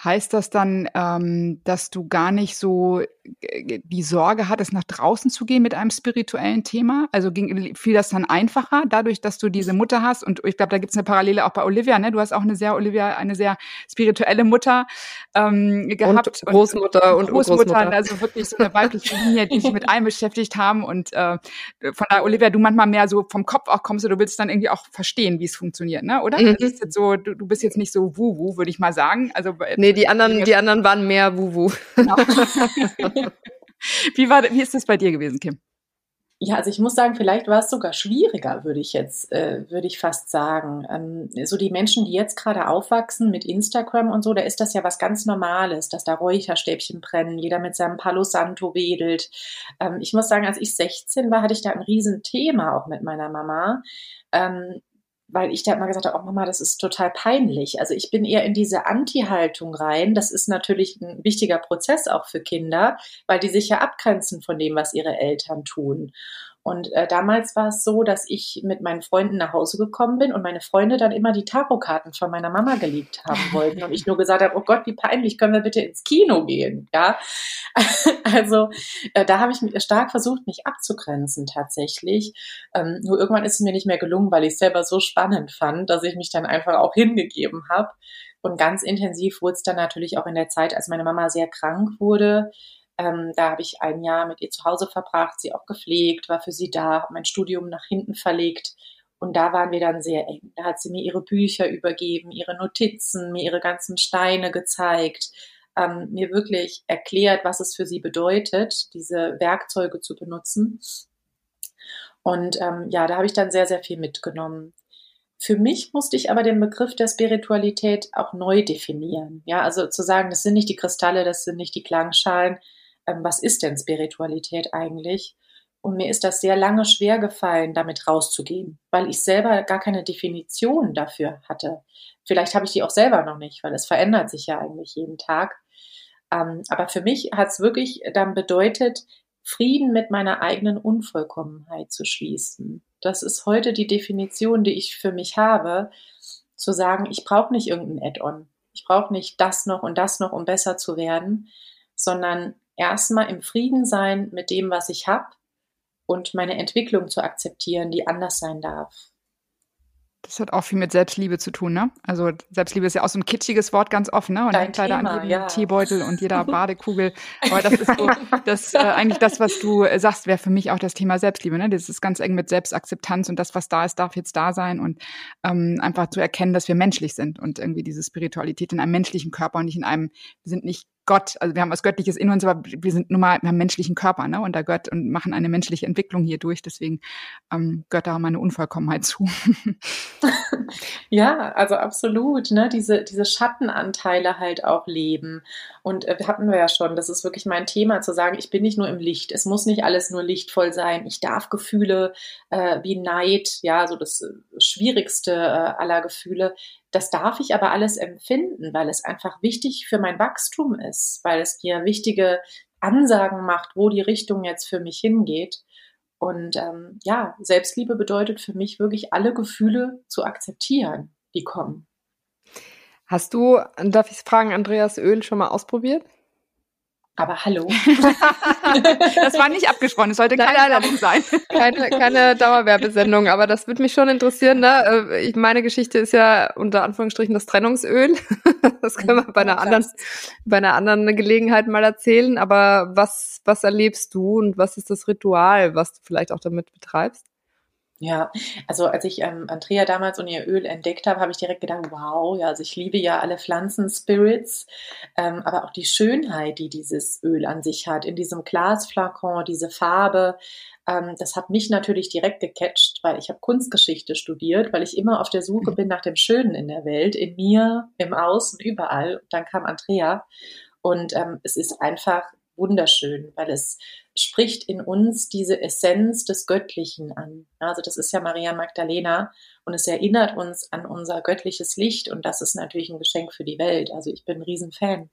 Heißt das dann, ähm, dass du gar nicht so äh, die Sorge hattest, nach draußen zu gehen mit einem spirituellen Thema? Also ging, fiel das dann einfacher, dadurch, dass du diese Mutter hast? Und ich glaube, da gibt es eine Parallele auch bei Olivia. Ne? Du hast auch eine sehr, Olivia, eine sehr spirituelle Mutter ähm, gehabt. Und Großmutter und, und Großmutter. Großmutter. Also wirklich so eine weibliche Linie, die sich mit allem beschäftigt haben und äh, von daher, Olivia, du manchmal mehr so vom Kopf auch kommst, du willst dann irgendwie auch verstehen, wie es funktioniert, ne? Oder? Mhm. Das ist jetzt so, du, du bist jetzt nicht so wuhu, würde ich mal sagen. Also nee, die anderen, die anderen waren mehr wuhu. Genau. wie war, wie ist das bei dir gewesen, Kim? Ja, also ich muss sagen, vielleicht war es sogar schwieriger, würde ich jetzt, äh, würde ich fast sagen. Ähm, so die Menschen, die jetzt gerade aufwachsen mit Instagram und so, da ist das ja was ganz Normales, dass da Räucherstäbchen brennen, jeder mit seinem Palo Santo wedelt. Ähm, ich muss sagen, als ich 16 war, hatte ich da ein Riesenthema auch mit meiner Mama. Ähm, weil ich da immer gesagt habe, oh Mama, das ist total peinlich. Also ich bin eher in diese Anti-Haltung rein. Das ist natürlich ein wichtiger Prozess auch für Kinder, weil die sich ja abgrenzen von dem, was ihre Eltern tun. Und äh, damals war es so, dass ich mit meinen Freunden nach Hause gekommen bin und meine Freunde dann immer die Tarotkarten von meiner Mama gelegt haben wollten. Und ich nur gesagt habe, oh Gott, wie peinlich, können wir bitte ins Kino gehen? Ja, also äh, da habe ich stark versucht, mich abzugrenzen tatsächlich. Ähm, nur irgendwann ist es mir nicht mehr gelungen, weil ich es selber so spannend fand, dass ich mich dann einfach auch hingegeben habe. Und ganz intensiv wurde es dann natürlich auch in der Zeit, als meine Mama sehr krank wurde. Ähm, da habe ich ein Jahr mit ihr zu Hause verbracht, sie auch gepflegt, war für sie da, habe mein Studium nach hinten verlegt. Und da waren wir dann sehr eng. Da hat sie mir ihre Bücher übergeben, ihre Notizen, mir ihre ganzen Steine gezeigt, ähm, mir wirklich erklärt, was es für sie bedeutet, diese Werkzeuge zu benutzen. Und ähm, ja, da habe ich dann sehr, sehr viel mitgenommen. Für mich musste ich aber den Begriff der Spiritualität auch neu definieren. Ja, also zu sagen, das sind nicht die Kristalle, das sind nicht die Klangschalen, ähm, was ist denn Spiritualität eigentlich? Und mir ist das sehr lange schwer gefallen, damit rauszugehen, weil ich selber gar keine Definition dafür hatte. Vielleicht habe ich die auch selber noch nicht, weil es verändert sich ja eigentlich jeden Tag. Ähm, aber für mich hat es wirklich dann bedeutet, Frieden mit meiner eigenen Unvollkommenheit zu schließen. Das ist heute die Definition, die ich für mich habe, zu sagen, ich brauche nicht irgendein Add-on. Ich brauche nicht das noch und das noch, um besser zu werden, sondern erstmal im Frieden sein mit dem, was ich habe und meine Entwicklung zu akzeptieren, die anders sein darf. Das hat auch viel mit Selbstliebe zu tun, ne? Also Selbstliebe ist ja auch so ein kitschiges Wort ganz offen, ne? Und Dein Kleider Thema, an jedem ja. Teebeutel und jeder Badekugel. Aber das ist so, das äh, eigentlich das, was du äh, sagst, wäre für mich auch das Thema Selbstliebe, ne? Das ist ganz eng mit Selbstakzeptanz und das, was da ist, darf jetzt da sein und ähm, einfach zu erkennen, dass wir menschlich sind und irgendwie diese Spiritualität in einem menschlichen Körper und nicht in einem, wir sind nicht Gott, also wir haben was Göttliches in uns, aber wir sind nun mal, wir haben menschlichen Körper, ne? Und da gehört und machen eine menschliche Entwicklung hier durch. Deswegen ähm, gehört da meine Unvollkommenheit zu. ja, also absolut, ne? Diese, diese Schattenanteile halt auch leben. Und äh, hatten wir ja schon, das ist wirklich mein Thema, zu sagen, ich bin nicht nur im Licht. Es muss nicht alles nur lichtvoll sein. Ich darf Gefühle äh, wie Neid, ja, so das äh, schwierigste äh, aller Gefühle, das darf ich aber alles empfinden, weil es einfach wichtig für mein Wachstum ist, weil es mir wichtige Ansagen macht, wo die Richtung jetzt für mich hingeht. Und ähm, ja, Selbstliebe bedeutet für mich wirklich alle Gefühle zu akzeptieren, die kommen. Hast du, darf ich fragen, Andreas Öl schon mal ausprobiert? Aber hallo. das war nicht abgesprochen, es sollte keine nein, Werbung sein. Keine, keine Dauerwerbesendung, aber das würde mich schon interessieren. Ne? Äh, ich, meine Geschichte ist ja unter Anführungsstrichen das Trennungsöl. Das können wir bei einer anderen, bei einer anderen Gelegenheit mal erzählen. Aber was, was erlebst du und was ist das Ritual, was du vielleicht auch damit betreibst? Ja, also als ich ähm, Andrea damals und ihr Öl entdeckt habe, habe ich direkt gedacht, wow, ja, also ich liebe ja alle Pflanzen-Spirits, ähm, aber auch die Schönheit, die dieses Öl an sich hat, in diesem Glasflakon, diese Farbe, ähm, das hat mich natürlich direkt gecatcht, weil ich habe Kunstgeschichte studiert, weil ich immer auf der Suche mhm. bin nach dem Schönen in der Welt, in mir, im Außen, überall. Und dann kam Andrea und ähm, es ist einfach wunderschön, weil es spricht in uns diese Essenz des Göttlichen an. Also das ist ja Maria Magdalena und es erinnert uns an unser göttliches Licht und das ist natürlich ein Geschenk für die Welt. Also ich bin ein Riesenfan.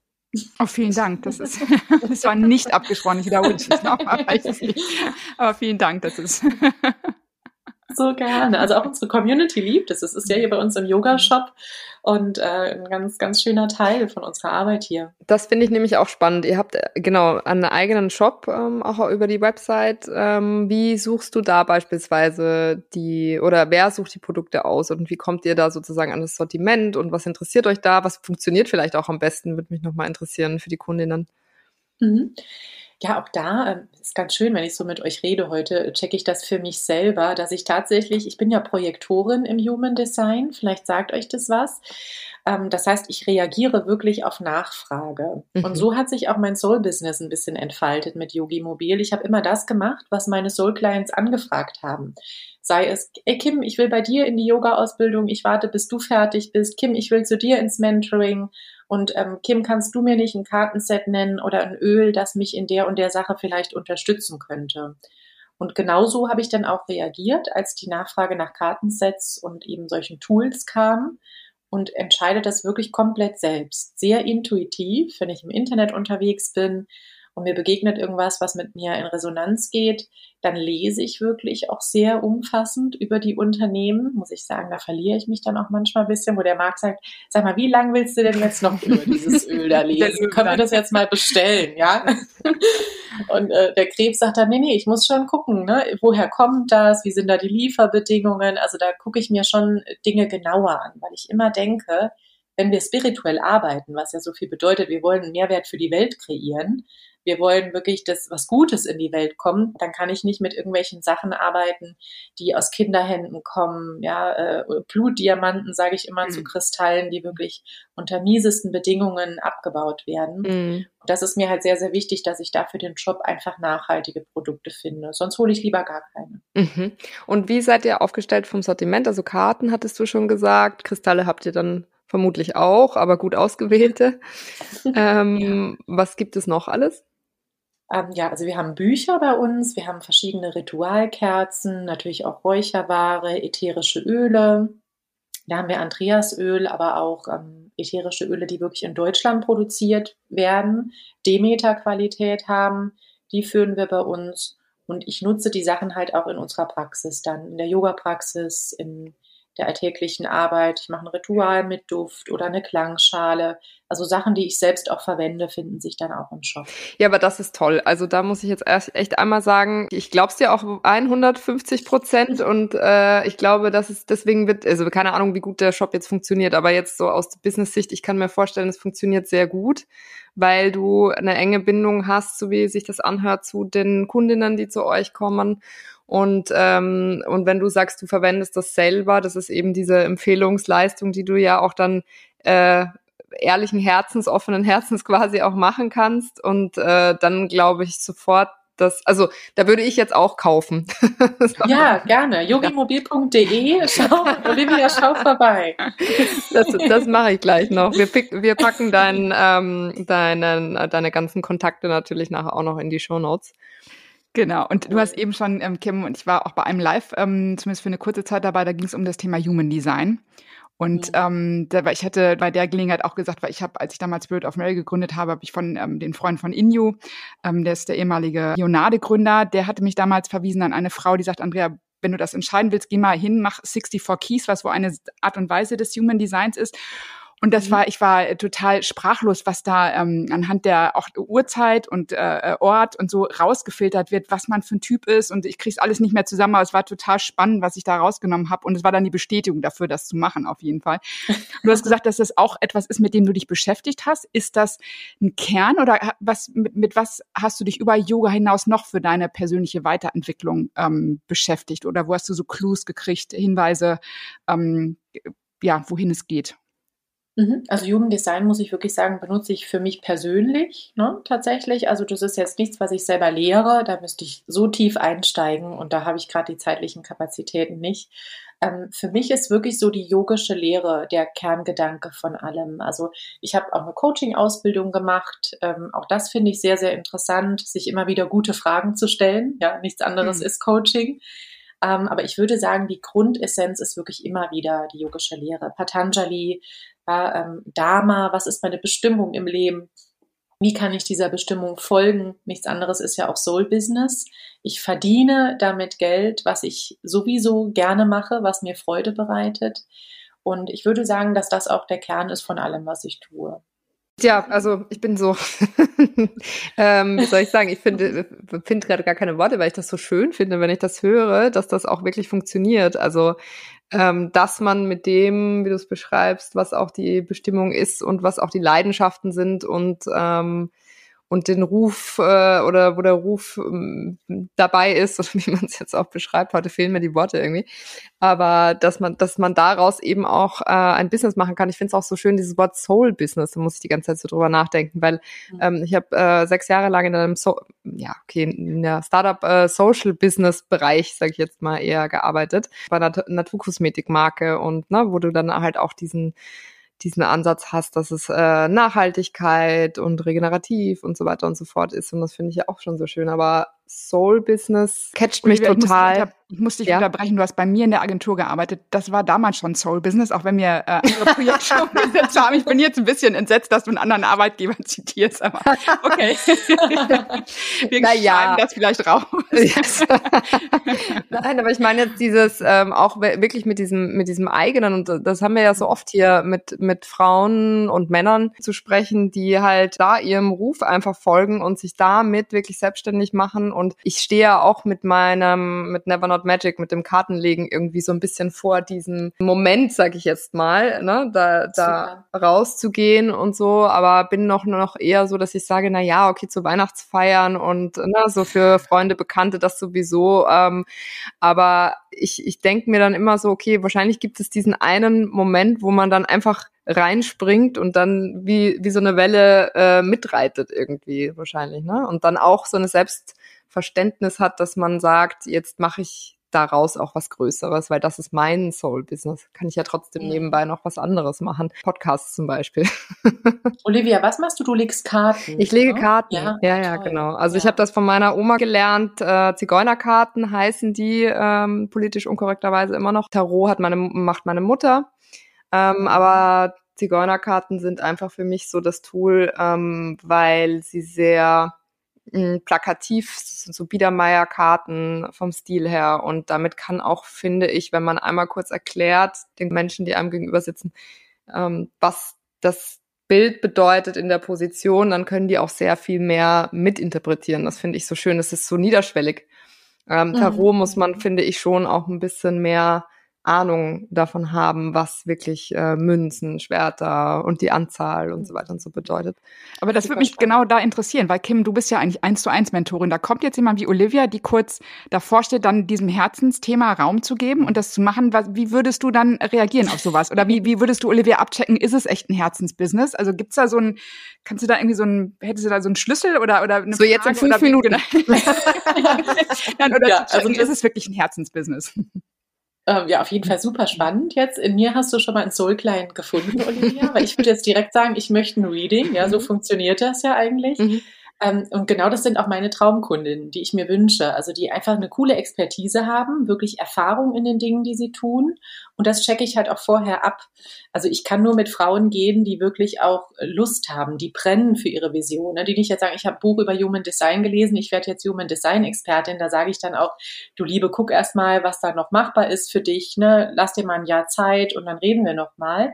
Oh, vielen Dank. Das ist, das war nicht abgesprochen. Ich wiederhole es nochmal, weiß es nicht. Aber vielen Dank, das ist. So gerne. Also auch unsere Community liebt es. Es ist ja hier bei uns im Yoga-Shop und äh, ein ganz, ganz schöner Teil von unserer Arbeit hier. Das finde ich nämlich auch spannend. Ihr habt äh, genau einen eigenen Shop, ähm, auch über die Website. Ähm, wie suchst du da beispielsweise die oder wer sucht die Produkte aus und wie kommt ihr da sozusagen an das Sortiment und was interessiert euch da? Was funktioniert vielleicht auch am besten, würde mich nochmal interessieren für die Kundinnen. Mhm. Ja, auch da äh, ist ganz schön, wenn ich so mit euch rede heute, checke ich das für mich selber, dass ich tatsächlich, ich bin ja Projektorin im Human Design, vielleicht sagt euch das was. Ähm, das heißt, ich reagiere wirklich auf Nachfrage. Mhm. Und so hat sich auch mein Soul-Business ein bisschen entfaltet mit Yogi Mobil. Ich habe immer das gemacht, was meine Soul-Clients angefragt haben. Sei es, ey Kim, ich will bei dir in die Yoga-Ausbildung, ich warte, bis du fertig bist. Kim, ich will zu dir ins Mentoring und ähm, Kim, kannst du mir nicht ein Kartenset nennen oder ein Öl, das mich in der und der Sache vielleicht unterstützen könnte? Und genauso habe ich dann auch reagiert, als die Nachfrage nach Kartensets und eben solchen Tools kam und entscheide das wirklich komplett selbst. Sehr intuitiv, wenn ich im Internet unterwegs bin und mir begegnet irgendwas, was mit mir in Resonanz geht, dann lese ich wirklich auch sehr umfassend über die Unternehmen. Muss ich sagen, da verliere ich mich dann auch manchmal ein bisschen, wo der Markt sagt, sag mal, wie lange willst du denn jetzt noch über dieses Öl da lesen? Können wir das jetzt mal bestellen, ja? Und äh, der Krebs sagt dann, nee, nee, ich muss schon gucken, ne? woher kommt das, wie sind da die Lieferbedingungen? Also da gucke ich mir schon Dinge genauer an, weil ich immer denke, wenn wir spirituell arbeiten, was ja so viel bedeutet, wir wollen einen Mehrwert für die Welt kreieren, wir wollen wirklich, dass was Gutes in die Welt kommt, dann kann ich nicht mit irgendwelchen Sachen arbeiten, die aus Kinderhänden kommen, ja, äh, Blutdiamanten, sage ich immer, mhm. zu Kristallen, die wirklich unter miesesten Bedingungen abgebaut werden. Mhm. Das ist mir halt sehr, sehr wichtig, dass ich da für den Job einfach nachhaltige Produkte finde. Sonst hole ich lieber gar keine. Mhm. Und wie seid ihr aufgestellt vom Sortiment? Also Karten hattest du schon gesagt, Kristalle habt ihr dann vermutlich auch, aber gut ausgewählte. ähm, ja. Was gibt es noch alles? Ähm, ja, also wir haben Bücher bei uns, wir haben verschiedene Ritualkerzen, natürlich auch Räucherware, ätherische Öle. Da haben wir Andreasöl, aber auch ähm, ätherische Öle, die wirklich in Deutschland produziert werden, Demeter-Qualität haben. Die führen wir bei uns. Und ich nutze die Sachen halt auch in unserer Praxis dann, in der Yoga-Praxis, in der alltäglichen Arbeit. Ich mache ein Ritual mit Duft oder eine Klangschale. Also Sachen, die ich selbst auch verwende, finden sich dann auch im Shop. Ja, aber das ist toll. Also da muss ich jetzt echt einmal sagen, ich glaube es dir auch 150 Prozent und äh, ich glaube, dass es deswegen wird, also keine Ahnung, wie gut der Shop jetzt funktioniert, aber jetzt so aus Business-Sicht, ich kann mir vorstellen, es funktioniert sehr gut, weil du eine enge Bindung hast, so wie sich das anhört, zu den Kundinnen, die zu euch kommen und, ähm, und wenn du sagst, du verwendest das selber, das ist eben diese Empfehlungsleistung, die du ja auch dann äh, ehrlichen Herzens, offenen Herzens quasi auch machen kannst. Und äh, dann glaube ich sofort, dass, also da würde ich jetzt auch kaufen. ja, gerne. yogimobil.de, schau, Olivia, schau vorbei. Das, das mache ich gleich noch. Wir, pick, wir packen dein, ähm, deine, deine ganzen Kontakte natürlich nachher auch noch in die Show Notes. Genau, und du hast eben schon, ähm, Kim, und ich war auch bei einem Live, ähm, zumindest für eine kurze Zeit dabei, da ging es um das Thema Human Design. Und mhm. ähm, da, ich hätte bei der Gelegenheit auch gesagt, weil ich habe, als ich damals Spirit of Mary gegründet habe, habe ich von ähm, den Freund von Inju, ähm, der ist der ehemalige Ionade-Gründer, der hatte mich damals verwiesen an eine Frau, die sagt, Andrea, wenn du das entscheiden willst, geh mal hin, mach 64 Keys, was wo eine Art und Weise des Human Designs ist. Und das mhm. war, ich war total sprachlos, was da ähm, anhand der auch Uhrzeit und äh, Ort und so rausgefiltert wird, was man für ein Typ ist. Und ich krieg's alles nicht mehr zusammen, aber es war total spannend, was ich da rausgenommen habe. Und es war dann die Bestätigung dafür, das zu machen, auf jeden Fall. Du hast gesagt, dass das auch etwas ist, mit dem du dich beschäftigt hast. Ist das ein Kern oder was mit, mit was hast du dich über Yoga hinaus noch für deine persönliche Weiterentwicklung ähm, beschäftigt? Oder wo hast du so Clues gekriegt, Hinweise, ähm, ja, wohin es geht? Mhm. Also Jugenddesign, muss ich wirklich sagen, benutze ich für mich persönlich ne, tatsächlich. Also das ist jetzt nichts, was ich selber lehre. Da müsste ich so tief einsteigen und da habe ich gerade die zeitlichen Kapazitäten nicht. Ähm, für mich ist wirklich so die yogische Lehre der Kerngedanke von allem. Also ich habe auch eine Coaching-Ausbildung gemacht. Ähm, auch das finde ich sehr, sehr interessant, sich immer wieder gute Fragen zu stellen. Ja, nichts anderes mhm. ist Coaching. Ähm, aber ich würde sagen, die Grundessenz ist wirklich immer wieder die yogische Lehre. Patanjali ja, ähm, Dharma, was ist meine Bestimmung im Leben? Wie kann ich dieser Bestimmung folgen? Nichts anderes ist ja auch Soul Business. Ich verdiene damit Geld, was ich sowieso gerne mache, was mir Freude bereitet. Und ich würde sagen, dass das auch der Kern ist von allem, was ich tue. Ja, also ich bin so, ähm, wie soll ich sagen, ich finde finde gerade gar keine Worte, weil ich das so schön finde, wenn ich das höre, dass das auch wirklich funktioniert. Also ähm, dass man mit dem, wie du es beschreibst, was auch die Bestimmung ist und was auch die Leidenschaften sind und ähm, und den Ruf äh, oder wo der Ruf ähm, dabei ist, oder wie man es jetzt auch beschreibt, heute fehlen mir die Worte irgendwie, aber dass man, dass man daraus eben auch äh, ein Business machen kann. Ich finde es auch so schön, dieses Wort Soul Business, da muss ich die ganze Zeit so drüber nachdenken, weil mhm. ähm, ich habe äh, sechs Jahre lang in einem so ja, okay, in der Startup äh, Social Business Bereich, sage ich jetzt mal, eher gearbeitet, bei einer Naturkosmetikmarke und ne, wo du dann halt auch diesen diesen Ansatz hast, dass es äh, Nachhaltigkeit und regenerativ und so weiter und so fort ist. Und das finde ich ja auch schon so schön. Aber Soul Business catcht mich Olivia, total. Ich muss dich ja. unterbrechen. Du hast bei mir in der Agentur gearbeitet. Das war damals schon Soul Business, auch wenn wir äh, andere Projekte schon umgesetzt haben. Ich bin jetzt ein bisschen entsetzt, dass du einen anderen Arbeitgeber zitierst. Aber okay. wir Na ja. schreiben das vielleicht raus. Nein, aber ich meine jetzt dieses ähm, auch wirklich mit diesem mit diesem eigenen und das haben wir ja so oft hier mit mit Frauen und Männern zu sprechen, die halt da ihrem Ruf einfach folgen und sich damit wirklich selbstständig machen und ich stehe ja auch mit meinem, mit Never Not Magic, mit dem Kartenlegen irgendwie so ein bisschen vor diesem Moment, sag ich jetzt mal, ne, da, da rauszugehen und so, aber bin noch noch eher so, dass ich sage, na ja, okay, zu Weihnachtsfeiern und ne, so für Freunde, Bekannte das sowieso, ähm, aber ich, ich denke mir dann immer so, okay, wahrscheinlich gibt es diesen einen Moment, wo man dann einfach reinspringt und dann wie, wie so eine Welle äh, mitreitet irgendwie wahrscheinlich, ne? Und dann auch so eine Selbst Verständnis hat, dass man sagt, jetzt mache ich daraus auch was Größeres, weil das ist mein Soul-Business. Kann ich ja trotzdem nebenbei noch was anderes machen. Podcasts zum Beispiel. Olivia, was machst du? Du legst Karten. Ich lege Karten. Ja, ja, ja genau. Also ja. ich habe das von meiner Oma gelernt. Äh, Zigeunerkarten heißen die ähm, politisch unkorrekterweise immer noch. Tarot hat meine, macht meine Mutter. Ähm, mhm. aber Zigeunerkarten sind einfach für mich so das Tool, ähm, weil sie sehr plakativ, so Biedermeier-Karten vom Stil her. Und damit kann auch, finde ich, wenn man einmal kurz erklärt, den Menschen, die einem gegenüber sitzen, ähm, was das Bild bedeutet in der Position, dann können die auch sehr viel mehr mitinterpretieren. Das finde ich so schön. Das ist so niederschwellig. Ähm, Tarot mhm. muss man, finde ich, schon auch ein bisschen mehr Ahnung davon haben, was wirklich äh, Münzen, Schwerter und die Anzahl und so weiter und so bedeutet. Aber das würde mich spannend. genau da interessieren, weil Kim, du bist ja eigentlich eins zu eins Mentorin. Da kommt jetzt jemand wie Olivia, die kurz davor steht, dann diesem Herzensthema Raum zu geben und das zu machen. Was, wie würdest du dann reagieren auf sowas? Oder wie, wie würdest du Olivia abchecken? Ist es echt ein Herzensbusiness? Also gibt's da so ein, kannst du da irgendwie so ein, hättest du da so einen Schlüssel oder oder eine So Frage jetzt in fünf Minuten. Nein, oder ja, also ist es wirklich ein Herzensbusiness? Ähm, ja, auf jeden Fall super spannend jetzt. In mir hast du schon mal einen Soul Client gefunden, Olivia, weil ich würde jetzt direkt sagen, ich möchte ein Reading. Ja, so mhm. funktioniert das ja eigentlich. Mhm. Ähm, und genau das sind auch meine Traumkundinnen, die ich mir wünsche. Also die einfach eine coole Expertise haben, wirklich Erfahrung in den Dingen, die sie tun. Und das checke ich halt auch vorher ab. Also ich kann nur mit Frauen gehen, die wirklich auch Lust haben, die brennen für ihre Vision. Ne? Die nicht jetzt sagen, ich habe ein Buch über Human Design gelesen, ich werde jetzt Human Design Expertin. Da sage ich dann auch, du Liebe, guck erst mal, was da noch machbar ist für dich. Ne? Lass dir mal ein Jahr Zeit und dann reden wir noch mal.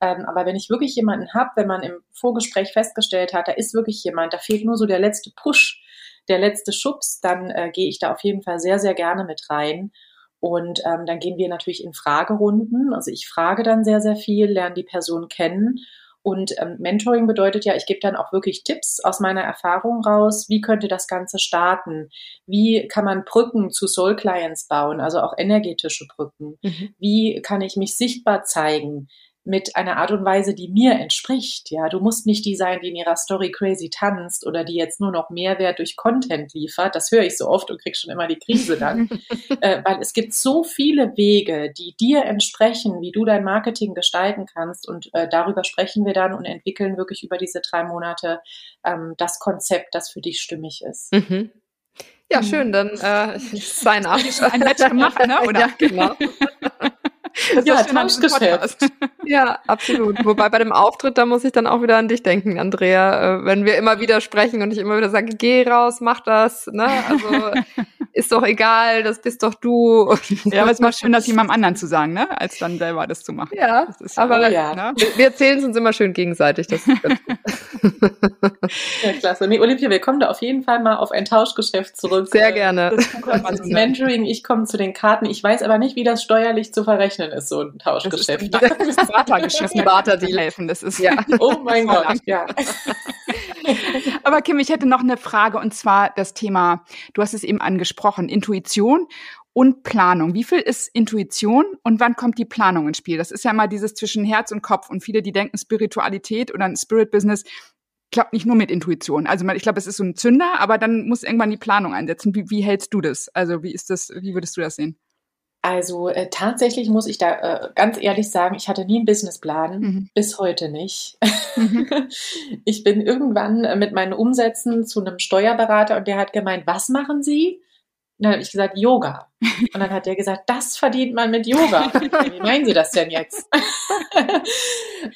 Ähm, aber wenn ich wirklich jemanden habe, wenn man im Vorgespräch festgestellt hat, da ist wirklich jemand, da fehlt nur so der letzte Push, der letzte Schubs, dann äh, gehe ich da auf jeden Fall sehr, sehr gerne mit rein. Und ähm, dann gehen wir natürlich in Fragerunden. Also ich frage dann sehr, sehr viel, lerne die Person kennen. Und ähm, Mentoring bedeutet ja, ich gebe dann auch wirklich Tipps aus meiner Erfahrung raus. Wie könnte das Ganze starten? Wie kann man Brücken zu Soul Clients bauen, also auch energetische Brücken? Mhm. Wie kann ich mich sichtbar zeigen? Mit einer Art und Weise, die mir entspricht. Ja, du musst nicht die sein, die in ihrer Story crazy tanzt oder die jetzt nur noch Mehrwert durch Content liefert. Das höre ich so oft und krieg schon immer die Krise dann, äh, weil es gibt so viele Wege, die dir entsprechen, wie du dein Marketing gestalten kannst und äh, darüber sprechen wir dann und entwickeln wirklich über diese drei Monate ähm, das Konzept, das für dich stimmig ist. Mhm. Ja, schön, dann äh, sign up. Ein Match gemacht, ne? Oder? Ja, genau. Das ja, Tauschgeschäft. Ja, absolut. Wobei bei dem Auftritt, da muss ich dann auch wieder an dich denken, Andrea, äh, wenn wir immer wieder sprechen und ich immer wieder sage, geh raus, mach das, ne? Also ist doch egal, das bist doch du. Ja, aber es war schön, das jemandem anderen zu sagen, ne? Als dann selber das zu machen. Ja, aber oh, ja. Ne? wir erzählen es uns immer schön gegenseitig. Das ist ja, klasse. Nee, Olympia, wir kommen da auf jeden Fall mal auf ein Tauschgeschäft zurück. Sehr gerne. Das, das Mentoring, ich komme zu den Karten. Ich weiß aber nicht, wie das steuerlich zu verrechnen ist, so ein Tauschgeschäft. Das ist ein Bartergeschäft, ein Barter-Deal helfen. Das ist ja. Oh mein Gott, ja. Aber Kim, ich hätte noch eine Frage und zwar das Thema, du hast es eben angesprochen, Intuition und Planung. Wie viel ist Intuition und wann kommt die Planung ins Spiel? Das ist ja mal dieses zwischen Herz und Kopf und viele, die denken Spiritualität oder ein Spirit Business klappt nicht nur mit Intuition. Also ich glaube, es ist so ein Zünder, aber dann muss irgendwann die Planung einsetzen. Wie, wie hältst du das? Also wie ist das, wie würdest du das sehen? Also äh, tatsächlich muss ich da äh, ganz ehrlich sagen, ich hatte nie einen Businessplan, mhm. bis heute nicht. Mhm. ich bin irgendwann äh, mit meinen Umsätzen zu einem Steuerberater und der hat gemeint, was machen Sie? Und dann habe ich gesagt, Yoga. Und dann hat er gesagt, das verdient man mit Yoga. Wie meinen Sie das denn jetzt?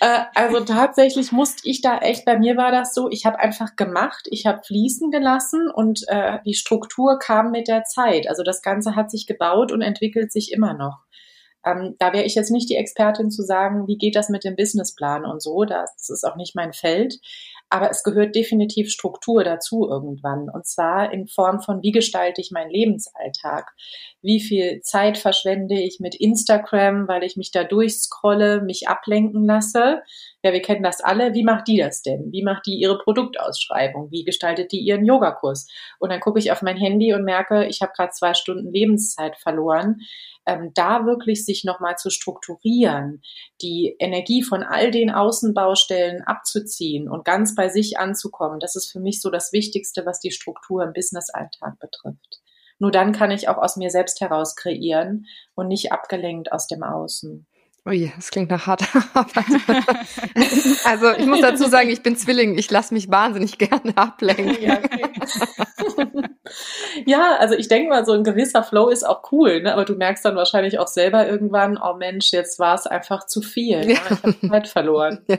Äh, also tatsächlich musste ich da echt, bei mir war das so, ich habe einfach gemacht, ich habe fließen gelassen und äh, die Struktur kam mit der Zeit. Also das Ganze hat sich gebaut und entwickelt sich immer noch. Ähm, da wäre ich jetzt nicht die Expertin zu sagen, wie geht das mit dem Businessplan und so. Das ist auch nicht mein Feld. Aber es gehört definitiv Struktur dazu irgendwann. Und zwar in Form von, wie gestalte ich meinen Lebensalltag? Wie viel Zeit verschwende ich mit Instagram, weil ich mich da durchscrolle, mich ablenken lasse? Ja, wir kennen das alle. Wie macht die das denn? Wie macht die ihre Produktausschreibung? Wie gestaltet die ihren Yogakurs? Und dann gucke ich auf mein Handy und merke, ich habe gerade zwei Stunden Lebenszeit verloren ähm, da wirklich sich nochmal zu strukturieren, die Energie von all den Außenbaustellen abzuziehen und ganz bei sich anzukommen, das ist für mich so das Wichtigste, was die Struktur im Business-Alltag betrifft. Nur dann kann ich auch aus mir selbst heraus kreieren und nicht abgelenkt aus dem Außen. Ui, das klingt nach harter Arbeit. also ich muss dazu sagen, ich bin Zwilling. Ich lasse mich wahnsinnig gerne ablenken. Ja, okay. Ja, also ich denke mal, so ein gewisser Flow ist auch cool, ne? aber du merkst dann wahrscheinlich auch selber irgendwann, oh Mensch, jetzt war es einfach zu viel. Ne? Ja. Ich habe Zeit verloren. Ja.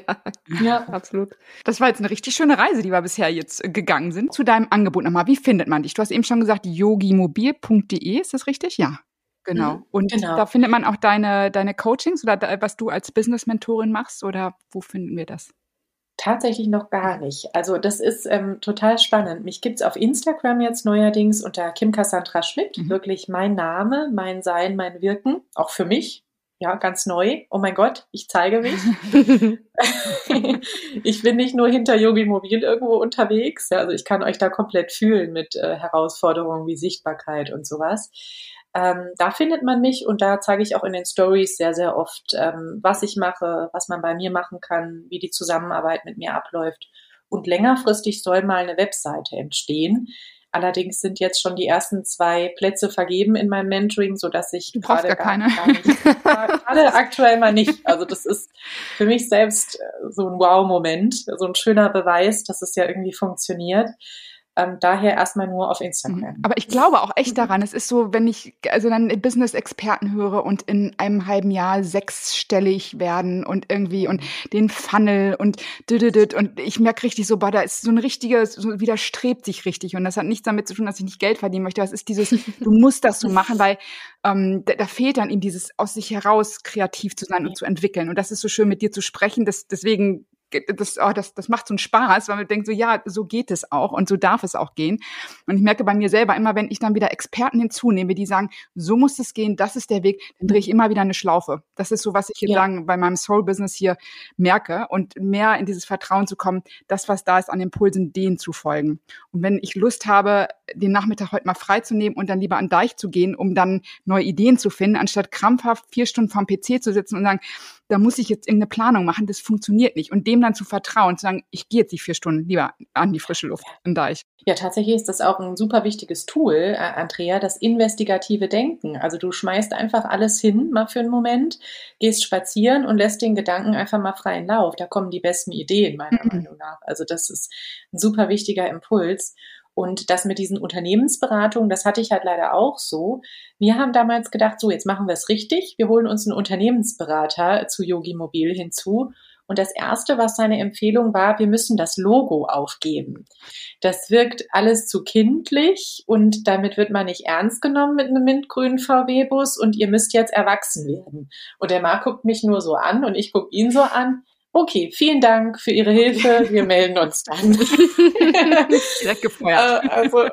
ja, absolut. Das war jetzt eine richtig schöne Reise, die wir bisher jetzt gegangen sind. Zu deinem Angebot nochmal. Wie findet man dich? Du hast eben schon gesagt, yogimobil.de, ist das richtig? Ja. Genau. Mhm. Und genau. da findet man auch deine, deine Coachings oder da, was du als Business-Mentorin machst oder wo finden wir das? Tatsächlich noch gar nicht. Also das ist ähm, total spannend. Mich gibt es auf Instagram jetzt neuerdings unter Kim Cassandra Schmidt. Mhm. Wirklich mein Name, mein Sein, mein Wirken. Auch für mich. Ja, ganz neu. Oh mein Gott, ich zeige mich. ich bin nicht nur hinter Yogi Mobil irgendwo unterwegs. Ja, also ich kann euch da komplett fühlen mit äh, Herausforderungen wie Sichtbarkeit und sowas. Ähm, da findet man mich und da zeige ich auch in den Stories sehr, sehr oft, ähm, was ich mache, was man bei mir machen kann, wie die Zusammenarbeit mit mir abläuft. Und längerfristig soll mal eine Webseite entstehen. Allerdings sind jetzt schon die ersten zwei Plätze vergeben in meinem Mentoring, so dass ich gerade gar, keine. Gar nicht, gerade aktuell mal nicht. Also das ist für mich selbst äh, so ein Wow-Moment, so ein schöner Beweis, dass es ja irgendwie funktioniert. Ähm, daher erstmal nur auf Instagram. Mhm. Aber ich glaube auch echt daran. Es ist so, wenn ich also dann Business-Experten höre und in einem halben Jahr sechsstellig werden und irgendwie und den Funnel und düdüdüd und ich merke richtig so, boah, da ist so ein richtiges, so widerstrebt sich richtig und das hat nichts damit zu tun, dass ich nicht Geld verdienen möchte. Das ist dieses, du musst das so machen, weil ähm, da, da fehlt dann eben dieses aus sich heraus kreativ zu sein und zu entwickeln. Und das ist so schön mit dir zu sprechen. Das, deswegen das, oh, das, das macht so einen Spaß, weil man denkt so, ja, so geht es auch und so darf es auch gehen. Und ich merke bei mir selber immer, wenn ich dann wieder Experten hinzunehme, die sagen, so muss es gehen, das ist der Weg, dann drehe ich immer wieder eine Schlaufe. Das ist so, was ich hier ja. sagen, bei meinem Soul-Business hier merke und mehr in dieses Vertrauen zu kommen, das, was da ist, an Impulsen, denen zu folgen. Und wenn ich Lust habe, den Nachmittag heute mal freizunehmen und dann lieber an Deich zu gehen, um dann neue Ideen zu finden, anstatt krampfhaft vier Stunden vorm PC zu sitzen und sagen, da muss ich jetzt irgendeine Planung machen, das funktioniert nicht. Und dem dann zu vertrauen, zu sagen, ich gehe jetzt die vier Stunden lieber an die frische Luft in Deich. Ja, tatsächlich ist das auch ein super wichtiges Tool, äh, Andrea, das investigative Denken. Also du schmeißt einfach alles hin, mal für einen Moment, gehst spazieren und lässt den Gedanken einfach mal freien Lauf. Da kommen die besten Ideen, meiner mhm. Meinung nach. Also das ist ein super wichtiger Impuls. Und das mit diesen Unternehmensberatungen, das hatte ich halt leider auch so. Wir haben damals gedacht, so, jetzt machen wir es richtig. Wir holen uns einen Unternehmensberater zu Yogi Mobil hinzu. Und das erste, was seine Empfehlung war, wir müssen das Logo aufgeben. Das wirkt alles zu kindlich und damit wird man nicht ernst genommen mit einem mintgrünen VW-Bus und ihr müsst jetzt erwachsen werden. Und der Marc guckt mich nur so an und ich gucke ihn so an. Okay, vielen Dank für Ihre Hilfe. Wir melden uns dann. Direkt gefeuert. Äh, also,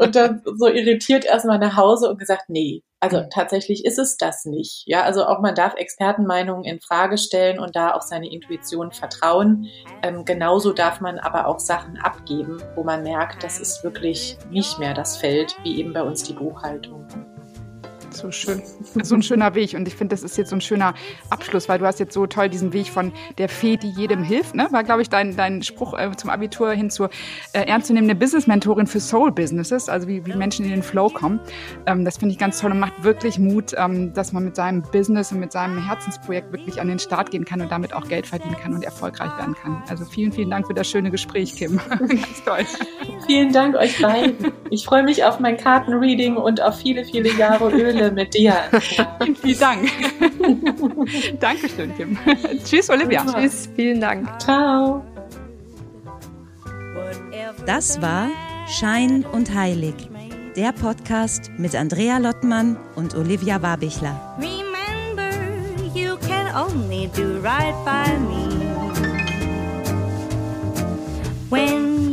und dann so irritiert erstmal nach Hause und gesagt, nee, also mhm. tatsächlich ist es das nicht. Ja, also auch man darf Expertenmeinungen in Frage stellen und da auf seine Intuition vertrauen. Ähm, genauso darf man aber auch Sachen abgeben, wo man merkt, das ist wirklich nicht mehr das Feld, wie eben bei uns die Buchhaltung so schön. So ein schöner Weg. Und ich finde, das ist jetzt so ein schöner Abschluss, weil du hast jetzt so toll diesen Weg von der Fee, die jedem hilft, ne? War, glaube ich, dein, dein Spruch äh, zum Abitur hin zur äh, ernstzunehmende Business-Mentorin für Soul-Businesses, also wie, wie Menschen in den Flow kommen. Ähm, das finde ich ganz toll und macht wirklich Mut, ähm, dass man mit seinem Business und mit seinem Herzensprojekt wirklich an den Start gehen kann und damit auch Geld verdienen kann und erfolgreich werden kann. Also vielen, vielen Dank für das schöne Gespräch, Kim. ganz toll. Vielen Dank euch beiden. Ich freue mich auf mein Kartenreading und auf viele, viele Jahre Öle mit dir. Vielen Dank. Dankeschön, Kim. Tschüss, Olivia. Tschüss, vielen Dank. Ciao. Das war Schein und Heilig, der Podcast mit Andrea Lottmann und Olivia Warbichler. Remember, you can only do right by me. When